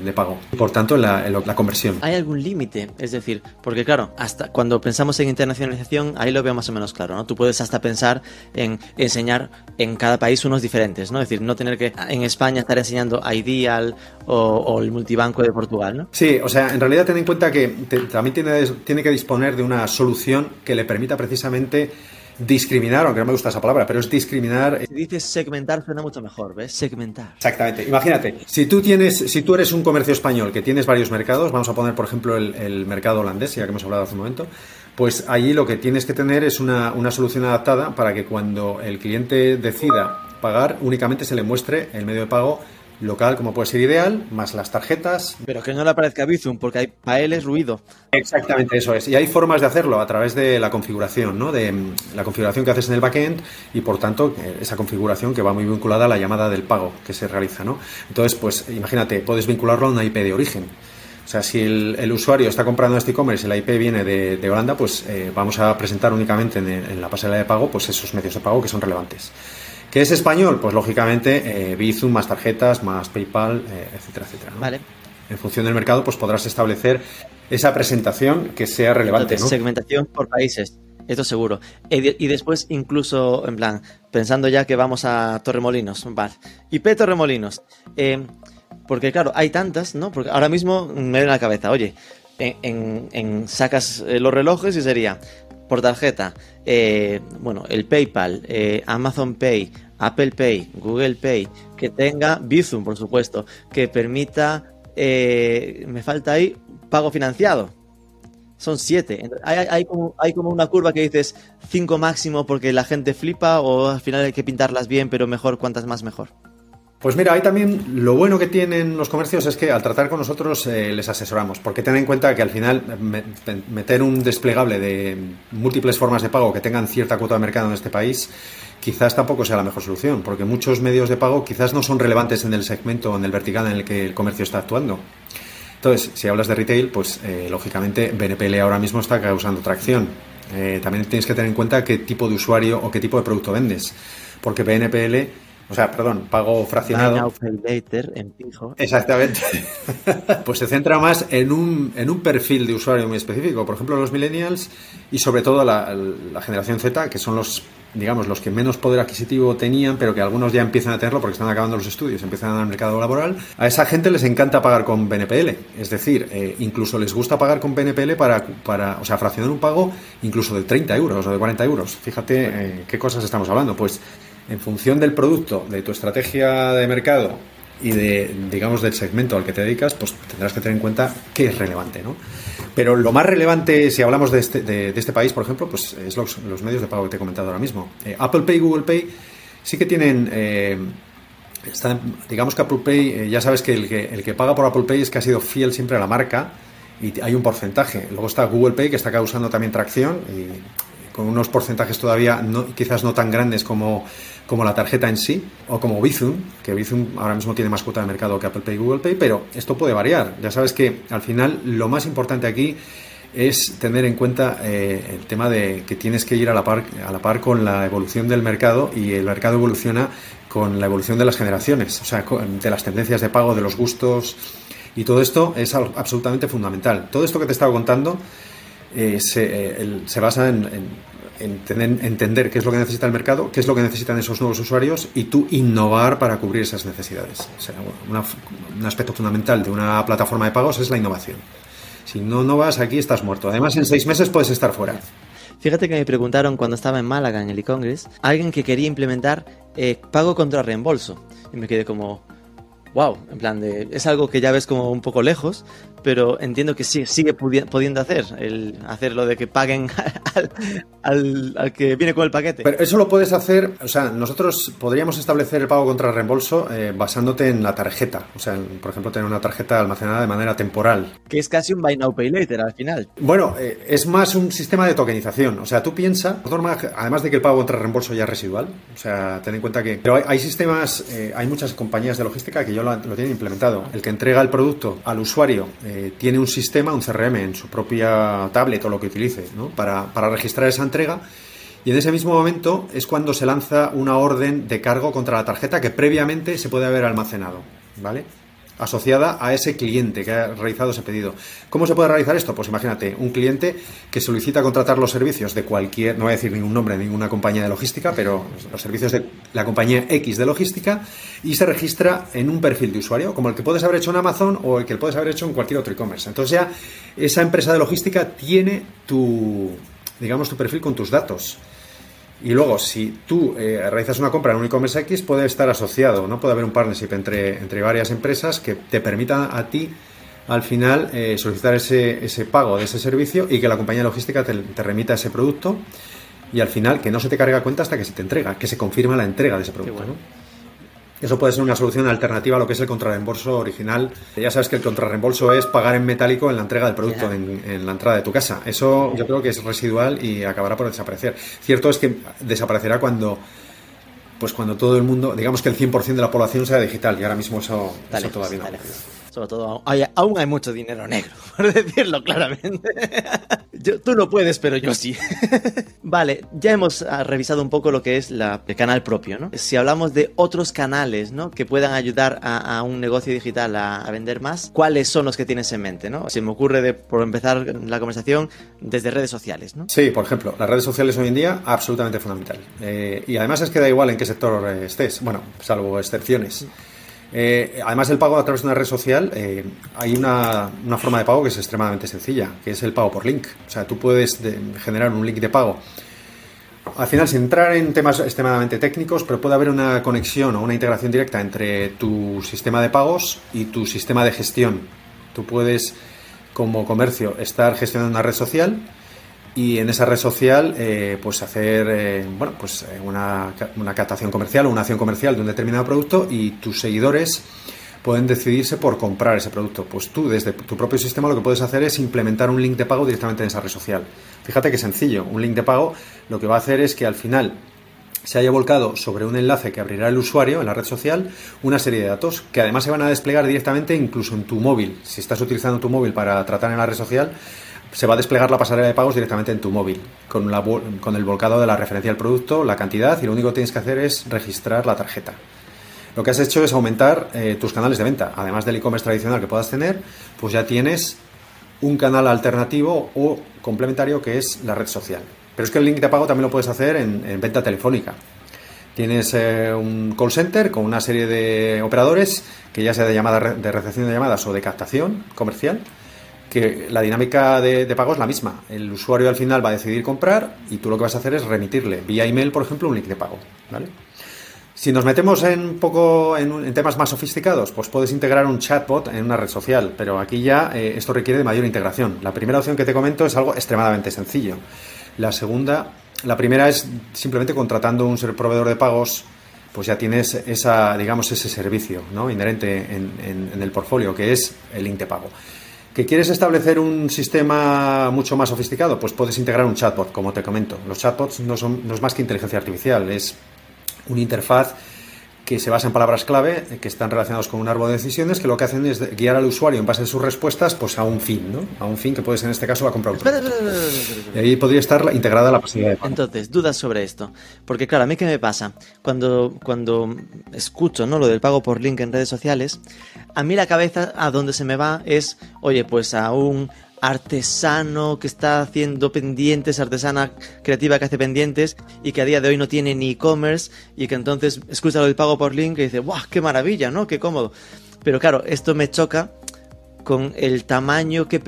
de, pago, por tanto en la, conversión. ¿Hay algún límite? Es decir, porque claro, hasta cuando pensamos en internacionalización, ahí lo veo más o menos claro, ¿no? Tú puedes hasta pensar en enseñar en cada país unos diferentes, ¿no? Es decir, no tener que en España estar enseñando Ideal o, o el multibanco de Portugal, ¿no? Sí, o sea, en realidad ten en cuenta que también tiene, tiene que disponer de una solución que le permita precisamente discriminar, aunque no me gusta esa palabra, pero es discriminar. Si dices segmentar suena mucho mejor, ¿ves? Segmentar. Exactamente. Imagínate, si tú tienes, si tú eres un comercio español que tienes varios mercados, vamos a poner por ejemplo el, mercado holandés, ya que hemos hablado hace un momento, pues allí lo que tienes que tener es una, una solución adaptada para que cuando el cliente decida pagar, únicamente se le muestre el medio de pago local como puede ser ideal, más las tarjetas. Pero que no le aparezca Bizum, porque hay, para él es ruido. Exactamente, eso es. Y hay formas de hacerlo a través de la configuración, ¿no? De mm, la configuración que haces en el backend y por tanto eh, esa configuración que va muy vinculada a la llamada del pago que se realiza, ¿no? Entonces, pues imagínate, puedes vincularlo a una IP de origen. O sea, si el, usuario está comprando este e-commerce y la IP viene de, Holanda, pues eh, vamos a presentar únicamente en, en la pasarela de pago pues esos medios de pago que son relevantes. ¿Qué es español? Pues lógicamente eh, Bizum, más tarjetas, más PayPal, eh, etcétera, etcétera. Vale. En función del mercado, pues podrás establecer esa presentación que sea relevante. Segmentación por países, esto seguro. Y después, incluso, en plan, pensando ya que vamos a Torremolinos, vale. IP Torremolinos. Eh, porque claro, hay tantas, ¿no? Porque ahora mismo me viene a la cabeza, oye, en, sacas los relojes y sería por tarjeta, eh, bueno, el PayPal, eh, Amazon Pay, Apple Pay, Google Pay, que tenga Bizum, por supuesto, que permita, eh, me falta ahí, pago financiado. Son siete. Hay, hay, como, hay como una curva que dices cinco máximo porque la gente flipa o al final hay que pintarlas bien, pero mejor cuantas más mejor. Pues mira, ahí también lo bueno que tienen los comercios es que al tratar con nosotros eh, les asesoramos, porque ten en cuenta que al final me, meter un desplegable de múltiples formas de pago que tengan cierta cuota de mercado en este país quizás tampoco sea la mejor solución, porque muchos medios de pago quizás no son relevantes en el segmento o en el vertical en el que el comercio está actuando. Entonces, si hablas de retail, pues eh, lógicamente BNPL ahora mismo está causando tracción. Eh, también tienes que tener en cuenta qué tipo de usuario o qué tipo de producto vendes, porque BNPL o sea, perdón, pago fraccionado. en fijo. Exactamente. pues se centra más en un, en un perfil de usuario muy específico. Por ejemplo, los millennials y sobre todo la, generación Z, que son los digamos, los que menos poder adquisitivo tenían, pero que algunos ya empiezan a tenerlo porque están acabando los estudios, empiezan al mercado laboral, a esa gente les encanta pagar con BNPL. Es decir, eh, incluso les gusta pagar con BNPL para, para, o sea, fraccionar un pago incluso de 30 euros o de 40 euros. Fíjate eh, qué cosas estamos hablando. Pues en función del producto, de tu estrategia de mercado y de, digamos, del segmento al que te dedicas, pues tendrás que tener en cuenta qué es relevante, ¿no? Pero lo más relevante, si hablamos de este, de, este país, por ejemplo, pues es los, medios de pago que te he comentado ahora mismo. Eh, Apple Pay y Google Pay sí que tienen... Eh, digamos que Apple Pay, eh, ya sabes que el, que el que paga por Apple Pay es que ha sido fiel siempre a la marca y hay un porcentaje. Luego está Google Pay, que está causando también tracción y con unos porcentajes todavía no, quizás no tan grandes como, como la tarjeta en sí, o como Bizum, que Bizum ahora mismo tiene más cuota de mercado que Apple Pay y Google Pay, pero esto puede variar. Ya sabes que al final lo más importante aquí es tener en cuenta eh, el tema de que tienes que ir a la, par, a la par con la evolución del mercado y el mercado evoluciona con la evolución de las generaciones, o sea, de las tendencias de pago, de los gustos, y todo esto es absolutamente fundamental. Todo esto que te estaba contando eh, eh, se, basa en, entender qué es lo que necesita el mercado, qué es lo que necesitan esos nuevos usuarios y tú innovar para cubrir esas necesidades. un aspecto fundamental de una plataforma de pagos es la innovación. Si no innovas aquí estás muerto. Además, en seis meses puedes estar fuera. Fíjate que me preguntaron cuando estaba en Málaga en el e-Congress, alguien que quería implementar eh, pago contra reembolso. Y me quedé como, wow, en plan de, es algo que ya ves como un poco lejos, pero entiendo que sí, sigue pudiendo hacer, el hacer lo de que paguen al, al, que viene con el paquete. Pero eso lo puedes hacer, o sea, nosotros podríamos establecer el pago contra reembolso eh, basándote en la tarjeta, o sea, por ejemplo, tener una tarjeta almacenada de manera temporal. Que es casi un buy now pay later al final. Bueno, eh, es más un sistema de tokenización, o sea, tú piensas, además de que el pago contra reembolso ya es residual, o sea, ten en cuenta que pero hay, sistemas, eh, hay muchas compañías de logística que yo lo, lo tienen implementado. El que entrega el producto al usuario eh, tiene un sistema, un CRM en su propia tablet o lo que utilice, ¿no? para, para registrar esa entrega. Y en ese mismo momento es cuando se lanza una orden de cargo contra la tarjeta que previamente se puede haber almacenado. ¿Vale? Asociada a ese cliente que ha realizado ese pedido. ¿Cómo se puede realizar esto? Pues imagínate, un cliente que solicita contratar los servicios de cualquier, no voy a decir ningún nombre, ninguna compañía de logística, pero los servicios de la compañía X de logística y se registra en un perfil de usuario, como el que puedes haber hecho en Amazon o el que puedes haber hecho en cualquier otro e-commerce. Entonces ya esa empresa de logística tiene tu, digamos, tu perfil con tus datos. Y luego, si tú eh, realizas una compra en un e-commerce X, puede estar asociado, ¿no? Puede haber un partnership entre, entre varias empresas que te permitan a ti, al final, eh, solicitar ese, ese, pago de ese servicio y que la compañía logística te, remita ese producto y al final que no se te carga cuenta hasta que se te entrega, que se confirma la entrega de ese producto, ¿no? Eso puede ser una solución alternativa a lo que es el contrarreembolso original. Ya sabes que el contrarreembolso es pagar en metálico en la entrega del producto, en, la entrada de tu casa. Eso yo creo que es residual y acabará por desaparecer. Cierto es que desaparecerá cuando pues cuando todo el mundo, digamos que el 100% de la población sea digital y ahora mismo eso, todavía no. Sobre todo, aún hay mucho dinero negro, por decirlo claramente. tú no puedes, pero yo sí. vale, ya hemos ah, revisado un poco lo que es la, el canal propio, ¿no? Si hablamos de otros canales, ¿no? Que puedan ayudar a, un negocio digital a, vender más, ¿cuáles son los que tienes en mente, ¿no? Se me ocurre, de, por empezar la conversación, desde redes sociales, ¿no? Sí, por ejemplo, las redes sociales hoy en día, absolutamente fundamental. Eh, y además es que da igual en qué sector eh, estés, bueno, salvo excepciones. Eh, además del pago a través de una red social, eh, hay una, una, forma de pago que es extremadamente sencilla, que es el pago por link. O sea, tú puedes generar un link de pago. Al final, sin entrar en temas extremadamente técnicos, pero puede haber una conexión o una integración directa entre tu sistema de pagos y tu sistema de gestión. Tú puedes, como comercio, estar gestionando una red social y en esa red social eh, pues hacer eh, bueno pues eh, una, una captación comercial o una acción comercial de un determinado producto y tus seguidores pueden decidirse por comprar ese producto. Pues tú desde tu propio sistema lo que puedes hacer es implementar un link de pago directamente en esa red social. Fíjate que sencillo, un link de pago lo que va a hacer es que al final se haya volcado sobre un enlace que abrirá el usuario en la red social una serie de datos que además se van a desplegar directamente incluso en tu móvil. Si estás utilizando tu móvil para tratar en la red social, se va a desplegar la pasarela de pagos directamente en tu móvil, con, la, con el volcado de la referencia del producto, la cantidad, y lo único que tienes que hacer es registrar la tarjeta. Lo que has hecho es aumentar eh, tus canales de venta. Además del e-commerce tradicional que puedas tener, pues ya tienes un canal alternativo o complementario que es la red social. Pero es que el link de pago también lo puedes hacer en, venta telefónica. Tienes eh, un call center con una serie de operadores que ya sea de llamada de recepción de llamadas o de captación comercial que la dinámica de, pago es la misma. El usuario al final va a decidir comprar y tú lo que vas a hacer es remitirle vía email, por ejemplo, un link de pago. ¿vale? Si nos metemos en poco en, temas más sofisticados, pues puedes integrar un chatbot en una red social, pero aquí ya eh, esto requiere de mayor integración. La primera opción que te comento es algo extremadamente sencillo. La segunda, la primera es simplemente contratando un proveedor de pagos, pues ya tienes esa, digamos, ese servicio ¿no? inherente en, en el portfolio, que es el link de pago. ¿Que quieres establecer un sistema mucho más sofisticado? Pues puedes integrar un chatbot, como te comento. Los chatbots no, son, no es más que inteligencia artificial, es una interfaz que se basa en palabras clave que están relacionados con un árbol de decisiones que lo que hacen es guiar al usuario en base a sus respuestas pues a un fin, ¿no? A un fin que puede ser en este caso la compra Y ahí podría estar integrada la posibilidad de pago. Entonces, dudas sobre esto. Porque claro, a mí qué me pasa? Cuando, cuando escucho ¿no? lo del pago por link en redes sociales, a mí la cabeza a donde se me va es, oye, pues a un artesano que está haciendo pendientes, artesana creativa que hace pendientes y que a día de hoy no tiene ni e-commerce y que entonces escucha lo del pago por link y dice, ¡guau! ¡Qué maravilla! ¿No? ¡Qué cómodo! Pero claro, esto me choca con el tamaño que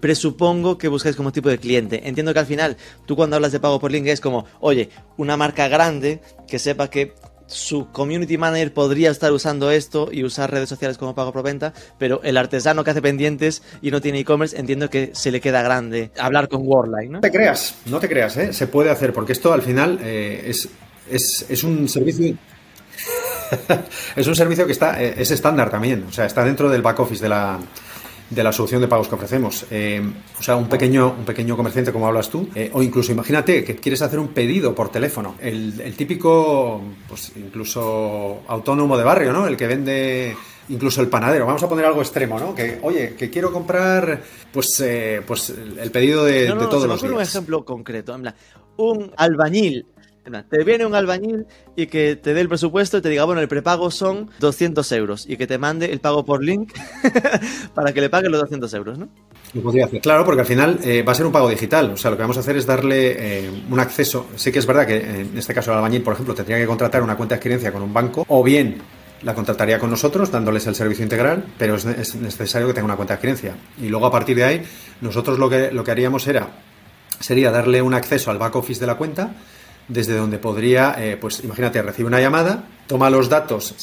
presupongo que buscáis como tipo de cliente. Entiendo que al final tú cuando hablas de pago por link es como, oye, una marca grande que sepa que su community manager podría estar usando esto y usar redes sociales como pago por venta, pero el artesano que hace pendientes y no tiene e-commerce, entiendo que se le queda grande hablar con Worldline, ¿no? te creas, no te creas, ¿eh? se puede hacer, porque esto al final eh, es, es, un servicio... es un servicio que está eh, es estándar también, o sea, está dentro del back office de la, de la solución de pagos que ofrecemos. Eh, o sea, un pequeño, un pequeño comerciante, como hablas tú, eh, o incluso imagínate que quieres hacer un pedido por teléfono. El, típico, pues incluso autónomo de barrio, ¿no? El que vende incluso el panadero. Vamos a poner algo extremo, ¿no? Que, oye, que quiero comprar, pues, eh, pues el pedido de, no, no, todos los días. un ejemplo concreto. Un albañil te viene un albañil y que te dé el presupuesto y te diga, bueno, el prepago son 200 euros y que te mande el pago por link para que le paguen los 200 euros, ¿no? Lo podría hacer. Claro, porque al final eh, va a ser un pago digital. O sea, lo que vamos a hacer es darle eh, un acceso. Sí que es verdad que en este caso el albañil, por ejemplo, tendría que contratar una cuenta de adquirencia con un banco o bien la contrataría con nosotros dándoles el servicio integral, pero es, necesario que tenga una cuenta de adquirencia. Y luego a partir de ahí, nosotros lo que, lo que haríamos era, sería darle un acceso al back office de la cuenta desde donde podría, eh, pues imagínate, recibe una llamada, toma los datos,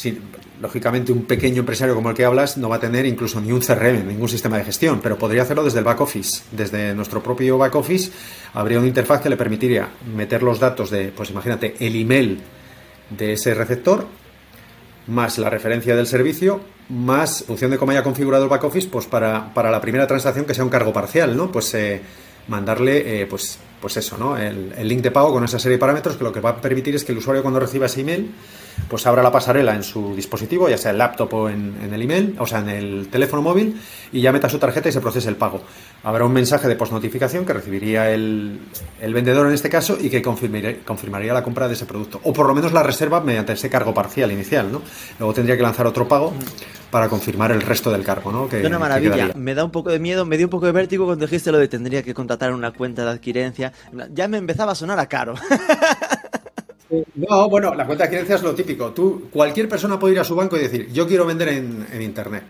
lógicamente un pequeño empresario como el que hablas no va a tener incluso ni un CRM, ningún sistema de gestión, pero podría hacerlo desde el back office, desde nuestro propio back office, habría una interfaz que le permitiría meter los datos de, pues imagínate, el email de ese receptor, más la referencia del servicio, más, función de cómo haya configurado el back office, pues para, para la primera transacción que sea un cargo parcial, ¿no? Pues eh, mandarle, eh, pues pues eso, ¿no? El, link de pago con esa serie de parámetros que lo que va a permitir es que el usuario cuando reciba ese email, pues abra la pasarela en su dispositivo, ya sea el laptop o en, el email, o sea, en el teléfono móvil, y ya meta su tarjeta y se procese el pago. Habrá un mensaje de postnotificación que recibiría el, vendedor en este caso y que confirmaría, confirmaría la compra de ese producto. O por lo menos la reserva mediante ese cargo parcial inicial, ¿no? Luego tendría que lanzar otro pago para confirmar el resto del cargo, ¿no? Que, una maravilla. me da un poco de miedo, me dio un poco de vértigo cuando dijiste lo de tendría que contratar una cuenta de adquirencia. Ya me empezaba a sonar a caro. No, bueno, la cuenta de adquirencia es lo típico. Tú, cualquier persona puede ir a su banco y decir, yo quiero vender en, Internet.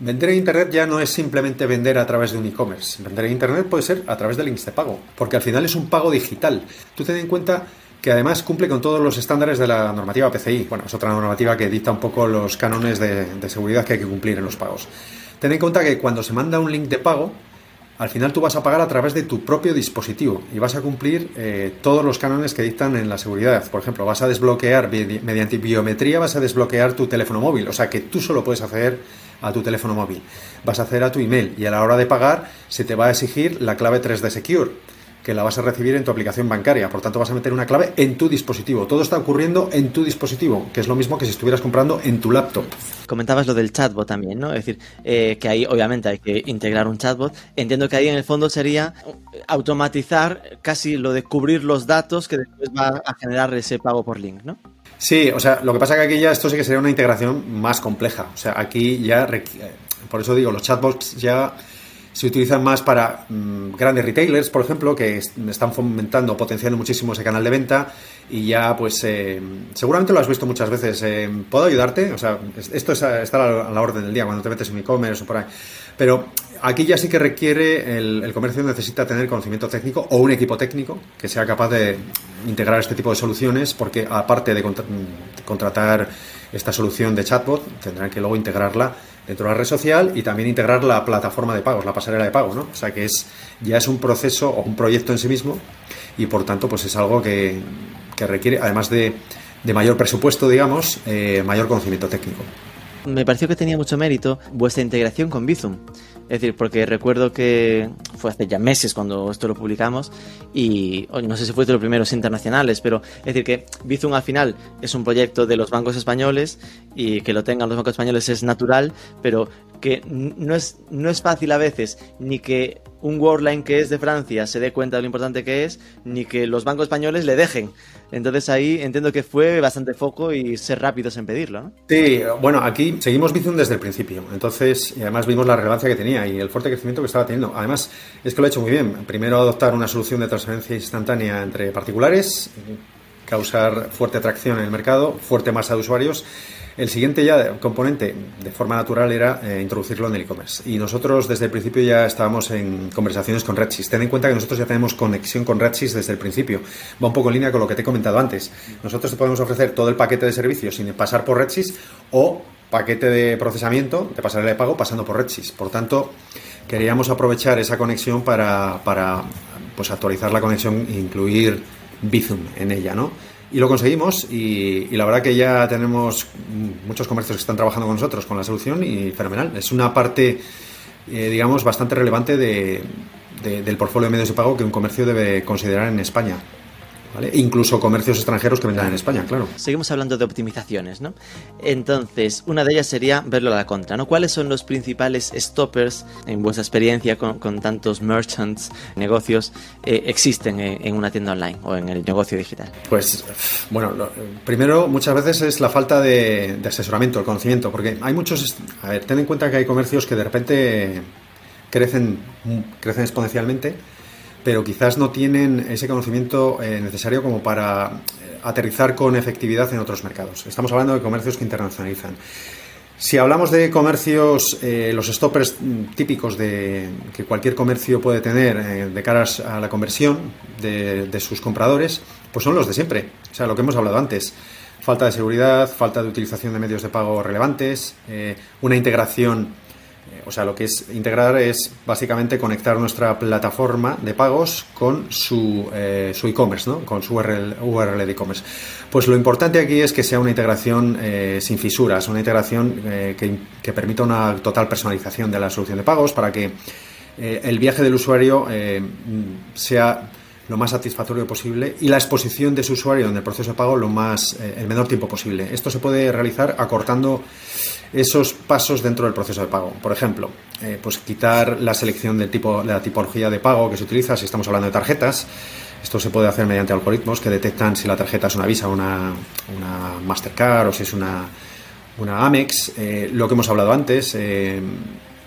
Vender en Internet ya no es simplemente vender a través de un e-commerce. Vender en Internet puede ser a través de links de pago, porque al final es un pago digital. Tú ten en cuenta que además cumple con todos los estándares de la normativa PCI. Bueno, es otra normativa que dicta un poco los cánones de, de seguridad que hay que cumplir en los pagos. Ten en cuenta que cuando se manda un link de pago, al final tú vas a pagar a través de tu propio dispositivo y vas a cumplir eh, todos los cánones que dictan en la seguridad. Por ejemplo, vas a desbloquear mediante biometría, vas a desbloquear tu teléfono móvil, o sea que tú solo puedes acceder a tu teléfono móvil. Vas a acceder a tu email y a la hora de pagar se te va a exigir la clave 3D Secure que la vas a recibir en tu aplicación bancaria. Por tanto, vas a meter una clave en tu dispositivo. Todo está ocurriendo en tu dispositivo, que es lo mismo que si estuvieras comprando en tu laptop. Comentabas lo del chatbot también, ¿no? Es decir, eh, que ahí obviamente hay que integrar un chatbot. Entiendo que ahí en el fondo sería automatizar casi lo de cubrir los datos que después va a generar ese pago por link, ¿no? Sí, o sea, lo que pasa es que aquí ya esto sí que sería una integración más compleja. O sea, aquí ya, por eso digo, los chatbots ya se utilizan más para mm, grandes retailers, por ejemplo, que están fomentando, potenciando muchísimo ese canal de venta y ya, pues, eh, seguramente lo has visto muchas veces. Eh, ¿Puedo ayudarte? O sea, esto es, está a la orden del día cuando te metes en e-commerce o por ahí. Pero aquí ya sí que requiere, el, comercio necesita tener conocimiento técnico o un equipo técnico que sea capaz de integrar este tipo de soluciones, porque aparte de contratar esta solución de chatbot, tendrán que luego integrarla dentro de la red social y también integrar la plataforma de pagos, la pasarela de pago, ¿no? O sea que es ya es un proceso o un proyecto en sí mismo y por tanto pues es algo que, que requiere, además de, de, mayor presupuesto, digamos, eh, mayor conocimiento técnico. Me pareció que tenía mucho mérito vuestra integración con Bizum. Es decir, porque recuerdo que fue hace ya meses cuando esto lo publicamos y no sé si fue de los primeros internacionales, pero es decir que Bizum al final es un proyecto de los bancos españoles y que lo tengan los bancos españoles es natural, pero que no es, no es fácil a veces ni que un Worldline que es de Francia se dé cuenta de lo importante que es, ni que los bancos españoles le dejen. Entonces ahí entiendo que fue bastante foco y ser rápidos en pedirlo. ¿no? Sí, bueno, aquí seguimos Bizum desde el principio. Entonces, además vimos la relevancia que tenía y el fuerte crecimiento que estaba teniendo. Además, es que lo ha hecho muy bien. Primero adoptar una solución de transferencia instantánea entre particulares, causar fuerte atracción en el mercado, fuerte masa de usuarios el siguiente ya componente, de forma natural, era eh, introducirlo en el e-commerce. Y nosotros desde el principio ya estábamos en conversaciones con Redsys. Ten en cuenta que nosotros ya tenemos conexión con Redsys desde el principio. Va un poco en línea con lo que te he comentado antes. Nosotros te podemos ofrecer todo el paquete de servicios sin pasar por Redsys o paquete de procesamiento de pasarela de pago pasando por Redsys. Por tanto, queríamos aprovechar esa conexión para, para pues, actualizar la conexión e incluir Bizum en ella, ¿no? Y lo conseguimos y, la verdad que ya tenemos muchos comercios que están trabajando con nosotros con la solución y fenomenal. Es una parte, eh, digamos, bastante relevante de, del portfolio de medios de pago que un comercio debe considerar en España. Incluso comercios extranjeros que vendan en España, claro. Seguimos hablando de optimizaciones, ¿no? Entonces, una de ellas sería verlo a la contra, ¿no? ¿Cuáles son los principales stoppers en vuestra experiencia con, tantos merchants, negocios, eh, existen en, una tienda online o en el negocio digital? Pues, bueno, primero muchas veces es la falta de, de asesoramiento, el conocimiento, porque hay muchos, a ver, ten en cuenta que hay comercios que de repente crecen, crecen exponencialmente pero quizás no tienen ese conocimiento eh, necesario como para eh, aterrizar con efectividad en otros mercados. Estamos hablando de comercios que internacionalizan. Si hablamos de comercios, eh, los stoppers típicos de, que cualquier comercio puede tener de cara a la conversión de, sus compradores, pues son los de siempre. O sea, lo que hemos hablado antes. Falta de seguridad, falta de utilización de medios de pago relevantes, una integración o sea, lo que es integrar es básicamente conectar nuestra plataforma de pagos con su eh, e-commerce, ¿no? con su URL, de e-commerce. Pues lo importante aquí es que sea una integración eh, sin fisuras, una integración eh, que, que, permita una total personalización de la solución de pagos para que el viaje del usuario sea lo más satisfactorio posible y la exposición de su usuario en el proceso de pago lo más el menor tiempo posible. Esto se puede realizar acortando esos pasos dentro del proceso de pago. Por ejemplo, eh, pues quitar la selección del tipo, de la tipología de pago que se utiliza, si estamos hablando de tarjetas. Esto se puede hacer mediante algoritmos que detectan si la tarjeta es una Visa una, una Mastercard o si es una, una Amex. Eh, lo que hemos hablado antes, eh,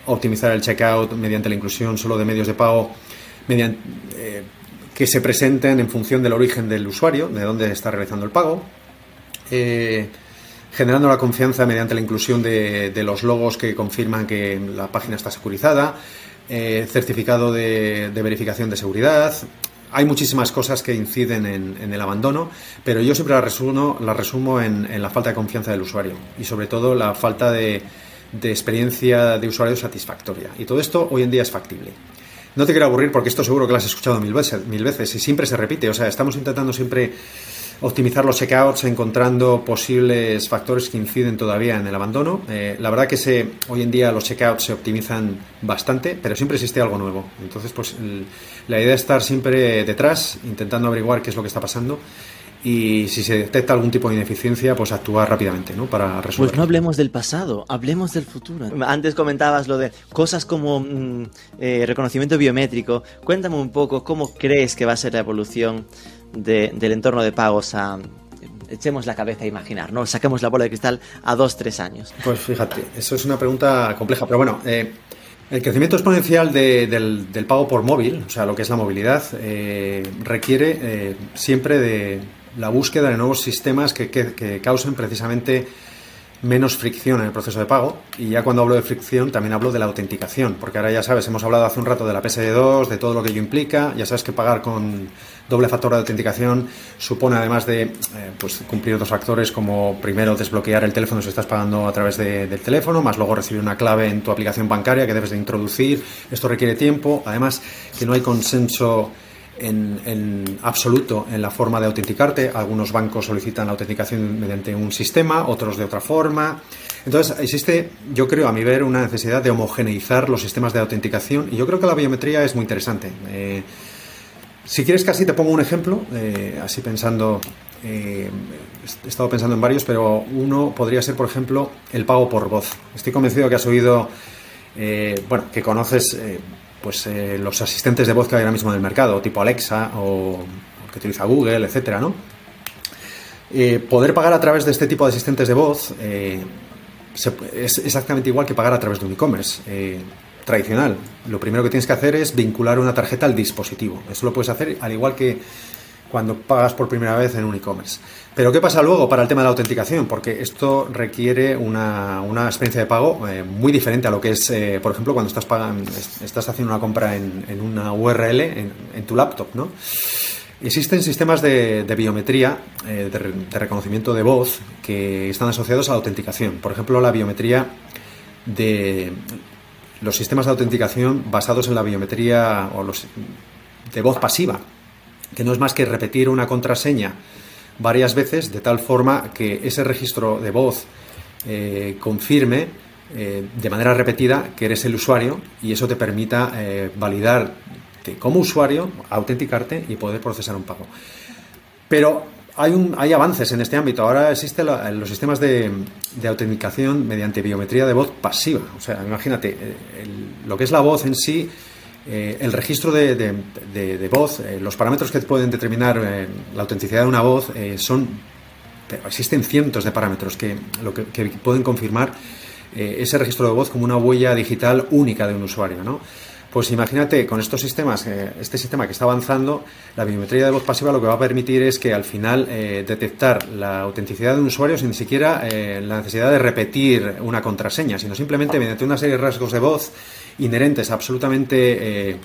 optimizar el checkout mediante la inclusión solo de medios de pago mediante que se presenten en función del origen del usuario, de dónde está realizando el pago. generando la confianza mediante la inclusión de, los logos que confirman que la página está securizada, certificado de, verificación de seguridad, hay muchísimas cosas que inciden en, el abandono, pero yo siempre las resumo, la resumo en, la falta de confianza del usuario y sobre todo la falta de, experiencia de usuario satisfactoria. Y todo esto hoy en día es factible. No te quiero aburrir porque esto seguro que lo has escuchado mil veces, mil veces y siempre se repite. O sea, estamos intentando siempre optimizar los checkouts encontrando posibles factores que inciden todavía en el abandono. Eh, la verdad que se, hoy en día los checkouts se optimizan bastante, pero siempre existe algo nuevo. Entonces, pues la idea es estar siempre detrás, intentando averiguar qué es lo que está pasando y si se detecta algún tipo de ineficiencia, pues actuar rápidamente, ¿no? Para resolver. Pues no hablemos del pasado, hablemos del futuro. Antes comentabas lo de cosas como mm, eh, reconocimiento biométrico. Cuéntame un poco cómo crees que va a ser la evolución del entorno de pagos a, echemos la cabeza a imaginar, ¿no? Saquemos la bola de cristal a dos, tres años. Pues fíjate, eso es una pregunta compleja, pero bueno, eh, el crecimiento exponencial del, pago por móvil, o sea, lo que es la movilidad, eh, requiere eh, siempre de la búsqueda de nuevos sistemas que, que causen precisamente menos fricción en el proceso de pago. Y ya cuando hablo de fricción, también hablo de la autenticación, porque ahora ya sabes, hemos hablado hace un rato de la PSD2, de todo lo que ello implica. Ya sabes que pagar con doble factor de autenticación supone, además de eh, pues, cumplir otros factores, como primero desbloquear el teléfono si estás pagando a través del teléfono, más luego recibir una clave en tu aplicación bancaria que debes de introducir. Esto requiere tiempo. Además, que no hay consenso en, absoluto en la forma de autenticarte. Algunos bancos solicitan la autenticación mediante un sistema, otros de otra forma. Entonces, existe, yo creo, a mi ver, una necesidad de homogeneizar los sistemas de autenticación y yo creo que la biometría es muy interesante. Eh, si quieres casi te pongo un ejemplo, eh, así pensando, eh, he estado pensando en varios, pero uno podría ser, por ejemplo, el pago por voz. Estoy convencido que has oído, bueno, que conoces pues eh, los asistentes de voz que hay ahora mismo en el mercado, tipo Alexa o, que utiliza Google, etcétera, ¿no? Eh, poder pagar a través de este tipo de asistentes de voz eh, es exactamente igual que pagar a través de un e-commerce tradicional. Lo primero que tienes que hacer es vincular una tarjeta al dispositivo. Eso lo puedes hacer al igual que cuando pagas por primera vez en un e-commerce. Pero ¿qué pasa luego para el tema de la autenticación? Porque esto requiere una, experiencia de pago eh, muy diferente a lo que es, eh, por ejemplo, cuando estás, pagando, estás haciendo una compra en, una URL en, tu laptop, ¿no? Existen sistemas de, biometría, eh, de, reconocimiento de voz, que están asociados a la autenticación. Por ejemplo, la biometría de los sistemas de autenticación basados en la biometría o los de voz pasiva, que no es más que repetir una contraseña varias veces de tal forma que ese registro de voz eh, confirme eh, de manera repetida que eres el usuario y eso te permita eh, validar como usuario, autenticarte y poder procesar un pago. Pero hay, hay avances en este ámbito. Ahora existen los sistemas de, autenticación mediante biometría de voz pasiva. O sea, imagínate, lo que es la voz en sí eh, el registro de, voz, eh, los parámetros que pueden determinar eh, la autenticidad de una voz son, existen cientos de parámetros que, lo que, pueden confirmar ese registro de voz como una huella digital única de un usuario, ¿no? Pues imagínate, con estos sistemas, este sistema que está avanzando, la biometría de voz pasiva lo que va a permitir es que al final detectar la autenticidad de un usuario sin ni siquiera la necesidad de repetir una contraseña, sino simplemente mediante una serie de rasgos de voz inherentes absolutamente eh,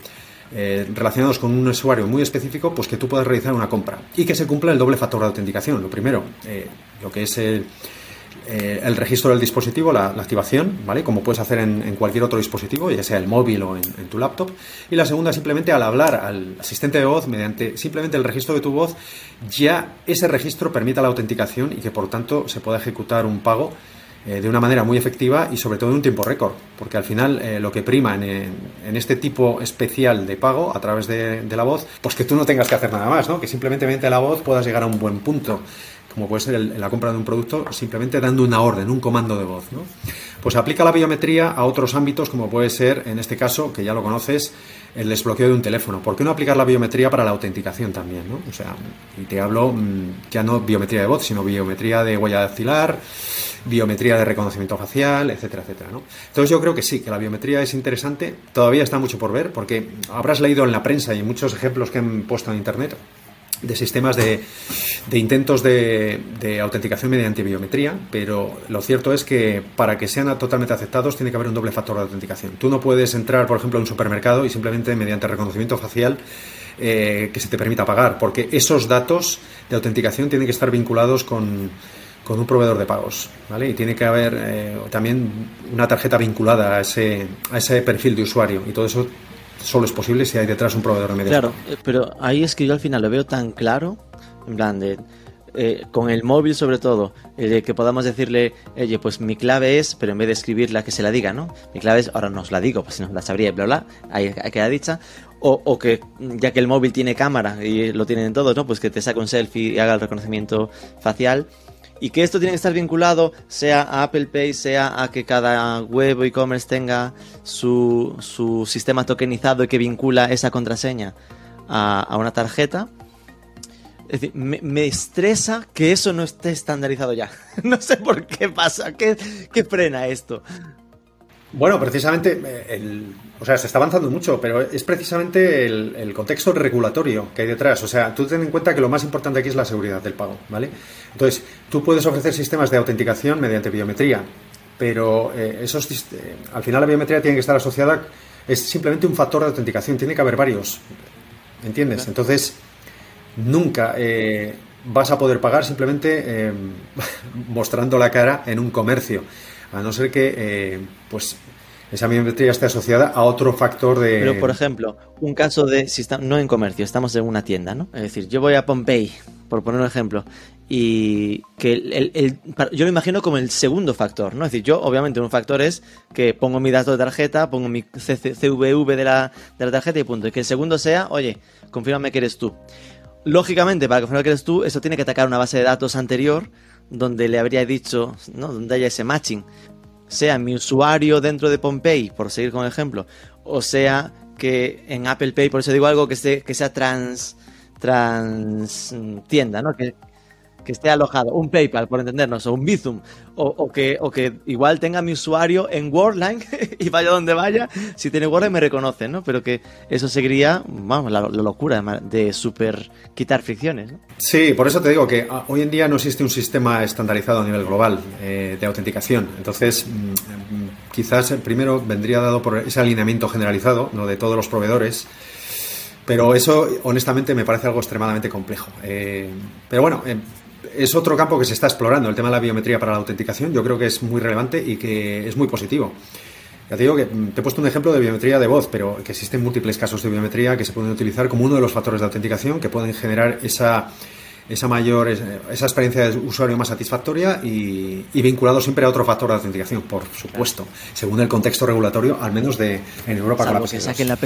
eh, relacionados con un usuario muy específico, pues que tú puedas realizar una compra y que se cumpla el doble factor de autenticación. Lo primero, eh, lo que es el, registro del dispositivo, la, activación, ¿vale? Como puedes hacer en, cualquier otro dispositivo, ya sea el móvil o en, tu laptop. Y la segunda, simplemente al hablar al asistente de voz, mediante simplemente el registro de tu voz, ya ese registro permita la autenticación y que por tanto se pueda ejecutar un pago eh, de una manera muy efectiva y sobre todo en un tiempo récord, porque al final eh, lo que prima en, este tipo especial de pago a través de, la voz, pues que tú no tengas que hacer nada más, ¿no? que simplemente mediante la voz puedas llegar a un buen punto como puede ser la compra de un producto, simplemente dando una orden, un comando de voz. ¿no? Pues aplica la biometría a otros ámbitos, como puede ser, en este caso, que ya lo conoces, el desbloqueo de un teléfono. ¿Por qué no aplicar la biometría para la autenticación también? ¿no? O sea, y te hablo mm, ya no biometría de voz, sino biometría de huella dactilar, biometría de reconocimiento facial, etcétera, etcétera. ¿no? Entonces yo creo que sí, que la biometría es interesante. Todavía está mucho por ver, porque habrás leído en la prensa y muchos ejemplos que han puesto en Internet de sistemas de, intentos de, autenticación mediante biometría, pero lo cierto es que para que sean totalmente aceptados tiene que haber un doble factor de autenticación. Tú no puedes entrar, por ejemplo, a un supermercado y simplemente mediante reconocimiento facial eh, que se te permita pagar, porque esos datos de autenticación tienen que estar vinculados con, con un proveedor de pagos, ¿vale? Y tiene que haber eh, también una tarjeta vinculada a ese, a ese perfil de usuario y todo eso solo es posible si hay detrás un proveedor de medios. Claro, eh, pero ahí es que yo al final lo veo tan claro, en plan de... Eh, con el móvil sobre todo, de que podamos decirle, oye, pues mi clave es, pero en vez de escribirla que se la diga, ¿no? Mi clave es, ahora no os la digo, pues si no la sabría, bla, bla, ahí queda dicha. O, o, que ya que el móvil tiene cámara y lo tienen todos, ¿no? Pues que te saque un selfie y haga el reconocimiento facial y que esto tiene que estar vinculado sea a Apple Pay, sea a que cada web o e-commerce tenga su, sistema tokenizado y que vincula esa contraseña a, una tarjeta. Es decir, me, estresa que eso no esté estandarizado ya. no sé por qué pasa, qué, qué frena esto. Bueno, precisamente, eh, el, o sea, se está avanzando mucho, pero es precisamente el, contexto regulatorio que hay detrás. O sea, tú ten en cuenta que lo más importante aquí es la seguridad del pago, ¿vale? Entonces, tú puedes ofrecer sistemas de autenticación mediante biometría, pero eh, esos, eh, al final la biometría tiene que estar asociada, es simplemente un factor de autenticación, tiene que haber varios, ¿entiendes? Entonces, nunca vas a poder pagar simplemente mostrando la cara en un comercio a no ser que eh, pues esa biometría esté asociada a otro factor de... Pero, por ejemplo, un caso de, si está, no en comercio, estamos en una tienda, ¿no? Es decir, yo voy a Pompey, por poner un ejemplo, y que el, yo me imagino como el segundo factor, ¿no? Es decir, yo obviamente un factor es que pongo mi dato de tarjeta, pongo mi CVV de la, de la tarjeta y punto. Y que el segundo sea, oye, confírmame que eres tú. Lógicamente, para confirmar que eres tú, eso tiene que atacar una base de datos anterior donde le habría dicho, ¿no? Donde haya ese matching, sea mi usuario dentro de Pompey, por seguir con el ejemplo, o sea que en Apple Pay, por eso digo algo que, que sea trans, trans tienda, ¿no? Que, que esté alojado, un PayPal, por entendernos, o un Bizum, o, que, o que igual tenga mi usuario en Wordline y vaya donde vaya, si tiene Wordline me reconoce, ¿no? Pero que eso seguiría, vamos, la, locura de super quitar fricciones, ¿no? Sí, por eso te digo que ah, hoy en día no existe un sistema estandarizado a nivel global eh, de autenticación. Entonces, mm, mm, quizás primero vendría dado por ese alineamiento generalizado, ¿no? De todos los proveedores. Pero eso, honestamente, me parece algo extremadamente complejo. Eh, pero bueno, eh, es otro campo que se está explorando, el tema de la biometría para la autenticación. Yo creo que es muy relevante y que es muy positivo. Ya te digo que te he puesto un ejemplo de biometría de voz, pero que existen múltiples casos de biometría que se pueden utilizar como uno de los factores de autenticación que pueden generar esa esa mayor esa experiencia de usuario más satisfactoria y, vinculado siempre a otro factor de autenticación, por supuesto, según el contexto regulatorio, al menos de en Europa Salvo con la que saquen la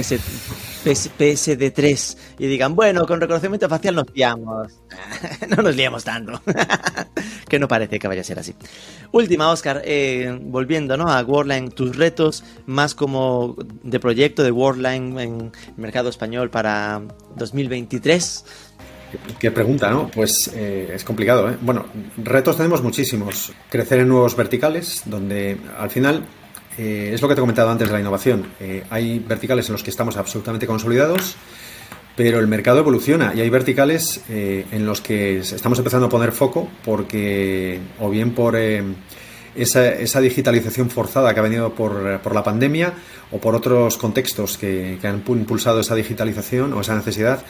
PSD3 y digan, bueno, con reconocimiento facial nos liamos. no nos liamos tanto. que no parece que vaya a ser así. Última, Oscar, eh, volviendo ¿no? a Worldline, tus retos más como de proyecto de Worldline en mercado español para 2023 Qué pregunta, ¿no? Pues eh, es complicado, ¿eh? Bueno, retos tenemos muchísimos. Crecer en nuevos verticales, donde al final eh, es lo que te he comentado antes de la innovación. Eh, hay verticales en los que estamos absolutamente consolidados, pero el mercado evoluciona y hay verticales en los que estamos empezando a poner foco porque, o bien por esa, esa, digitalización forzada que ha venido por, por, la pandemia o por otros contextos que, que han impulsado esa digitalización o esa necesidad,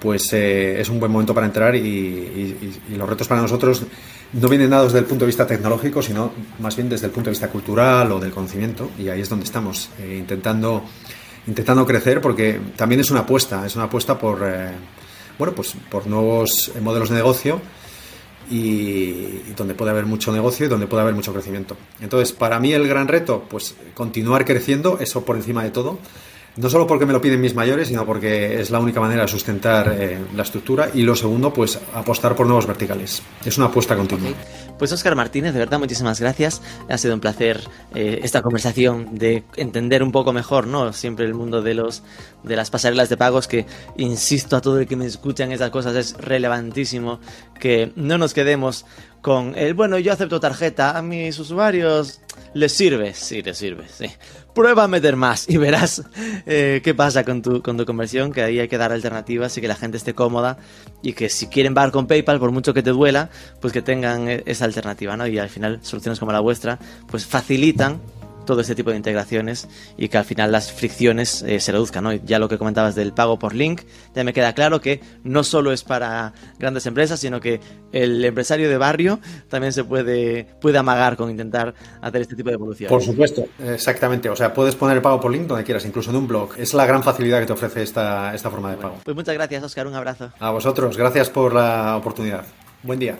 pues eh, es un buen momento para entrar y, los retos para nosotros no vienen dados desde el punto de vista tecnológico, sino más bien desde el punto de vista cultural o del conocimiento y ahí es donde estamos eh, intentando intentando crecer porque también es una apuesta, es una apuesta por eh, bueno pues por nuevos modelos de negocio y, donde puede haber mucho negocio y donde puede haber mucho crecimiento. Entonces, para mí el gran reto, pues continuar creciendo, eso por encima de todo No solo porque me lo piden mis mayores, sino porque es la única manera de sustentar eh, la estructura. Y lo segundo, pues apostar por nuevos verticales. Es una apuesta continua. Pues Oscar Martínez, de verdad, muchísimas gracias. Ha sido un placer eh, esta conversación de entender un poco mejor, ¿no? Siempre el mundo de los de las pasarelas de pagos, que insisto a todo el que me escuchan esas cosas, es relevantísimo que no nos quedemos con el bueno, yo acepto tarjeta, a mis usuarios les sirve, sí, les sirve, sí. Prueba a meter más y verás eh, qué pasa con tu, con tu conversión, que ahí hay que dar alternativas y que la gente esté cómoda y que si quieren pagar con PayPal, por mucho que te duela, pues que tengan e, esa alternativa, ¿no? Y al final soluciones como la vuestra, pues facilitan todo este tipo de integraciones y que al final las fricciones eh, se reduzcan. ¿no? Ya lo que comentabas del pago por link, ya me queda claro que no solo es para grandes empresas, sino que el empresario de barrio también se puede, puede amagar con intentar hacer este tipo de evolución. Por supuesto, exactamente. O sea, puedes poner el pago por link donde quieras, incluso en un blog. Es la gran facilidad que te ofrece esta, esta forma de pago. Pues muchas gracias, Oscar. Un abrazo. A vosotros. Gracias por la oportunidad. Buen día.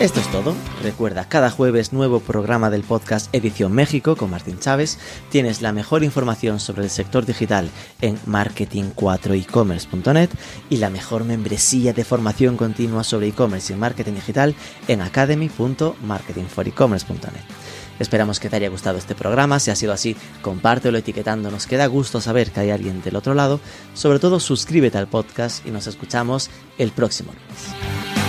Esto es todo. Recuerda, cada jueves nuevo programa del podcast Edición México con Martín Chávez. Tienes la mejor información sobre el sector digital en marketing4ecommerce.net y la mejor membresía de formación continua sobre e-commerce y marketing digital en academy.marketingforecommerce.net. Esperamos que te haya gustado este programa. Si ha sido así, compártelo etiquetando. Nos queda gusto saber que hay alguien del otro lado. Sobre todo, suscríbete al podcast y nos escuchamos el próximo lunes.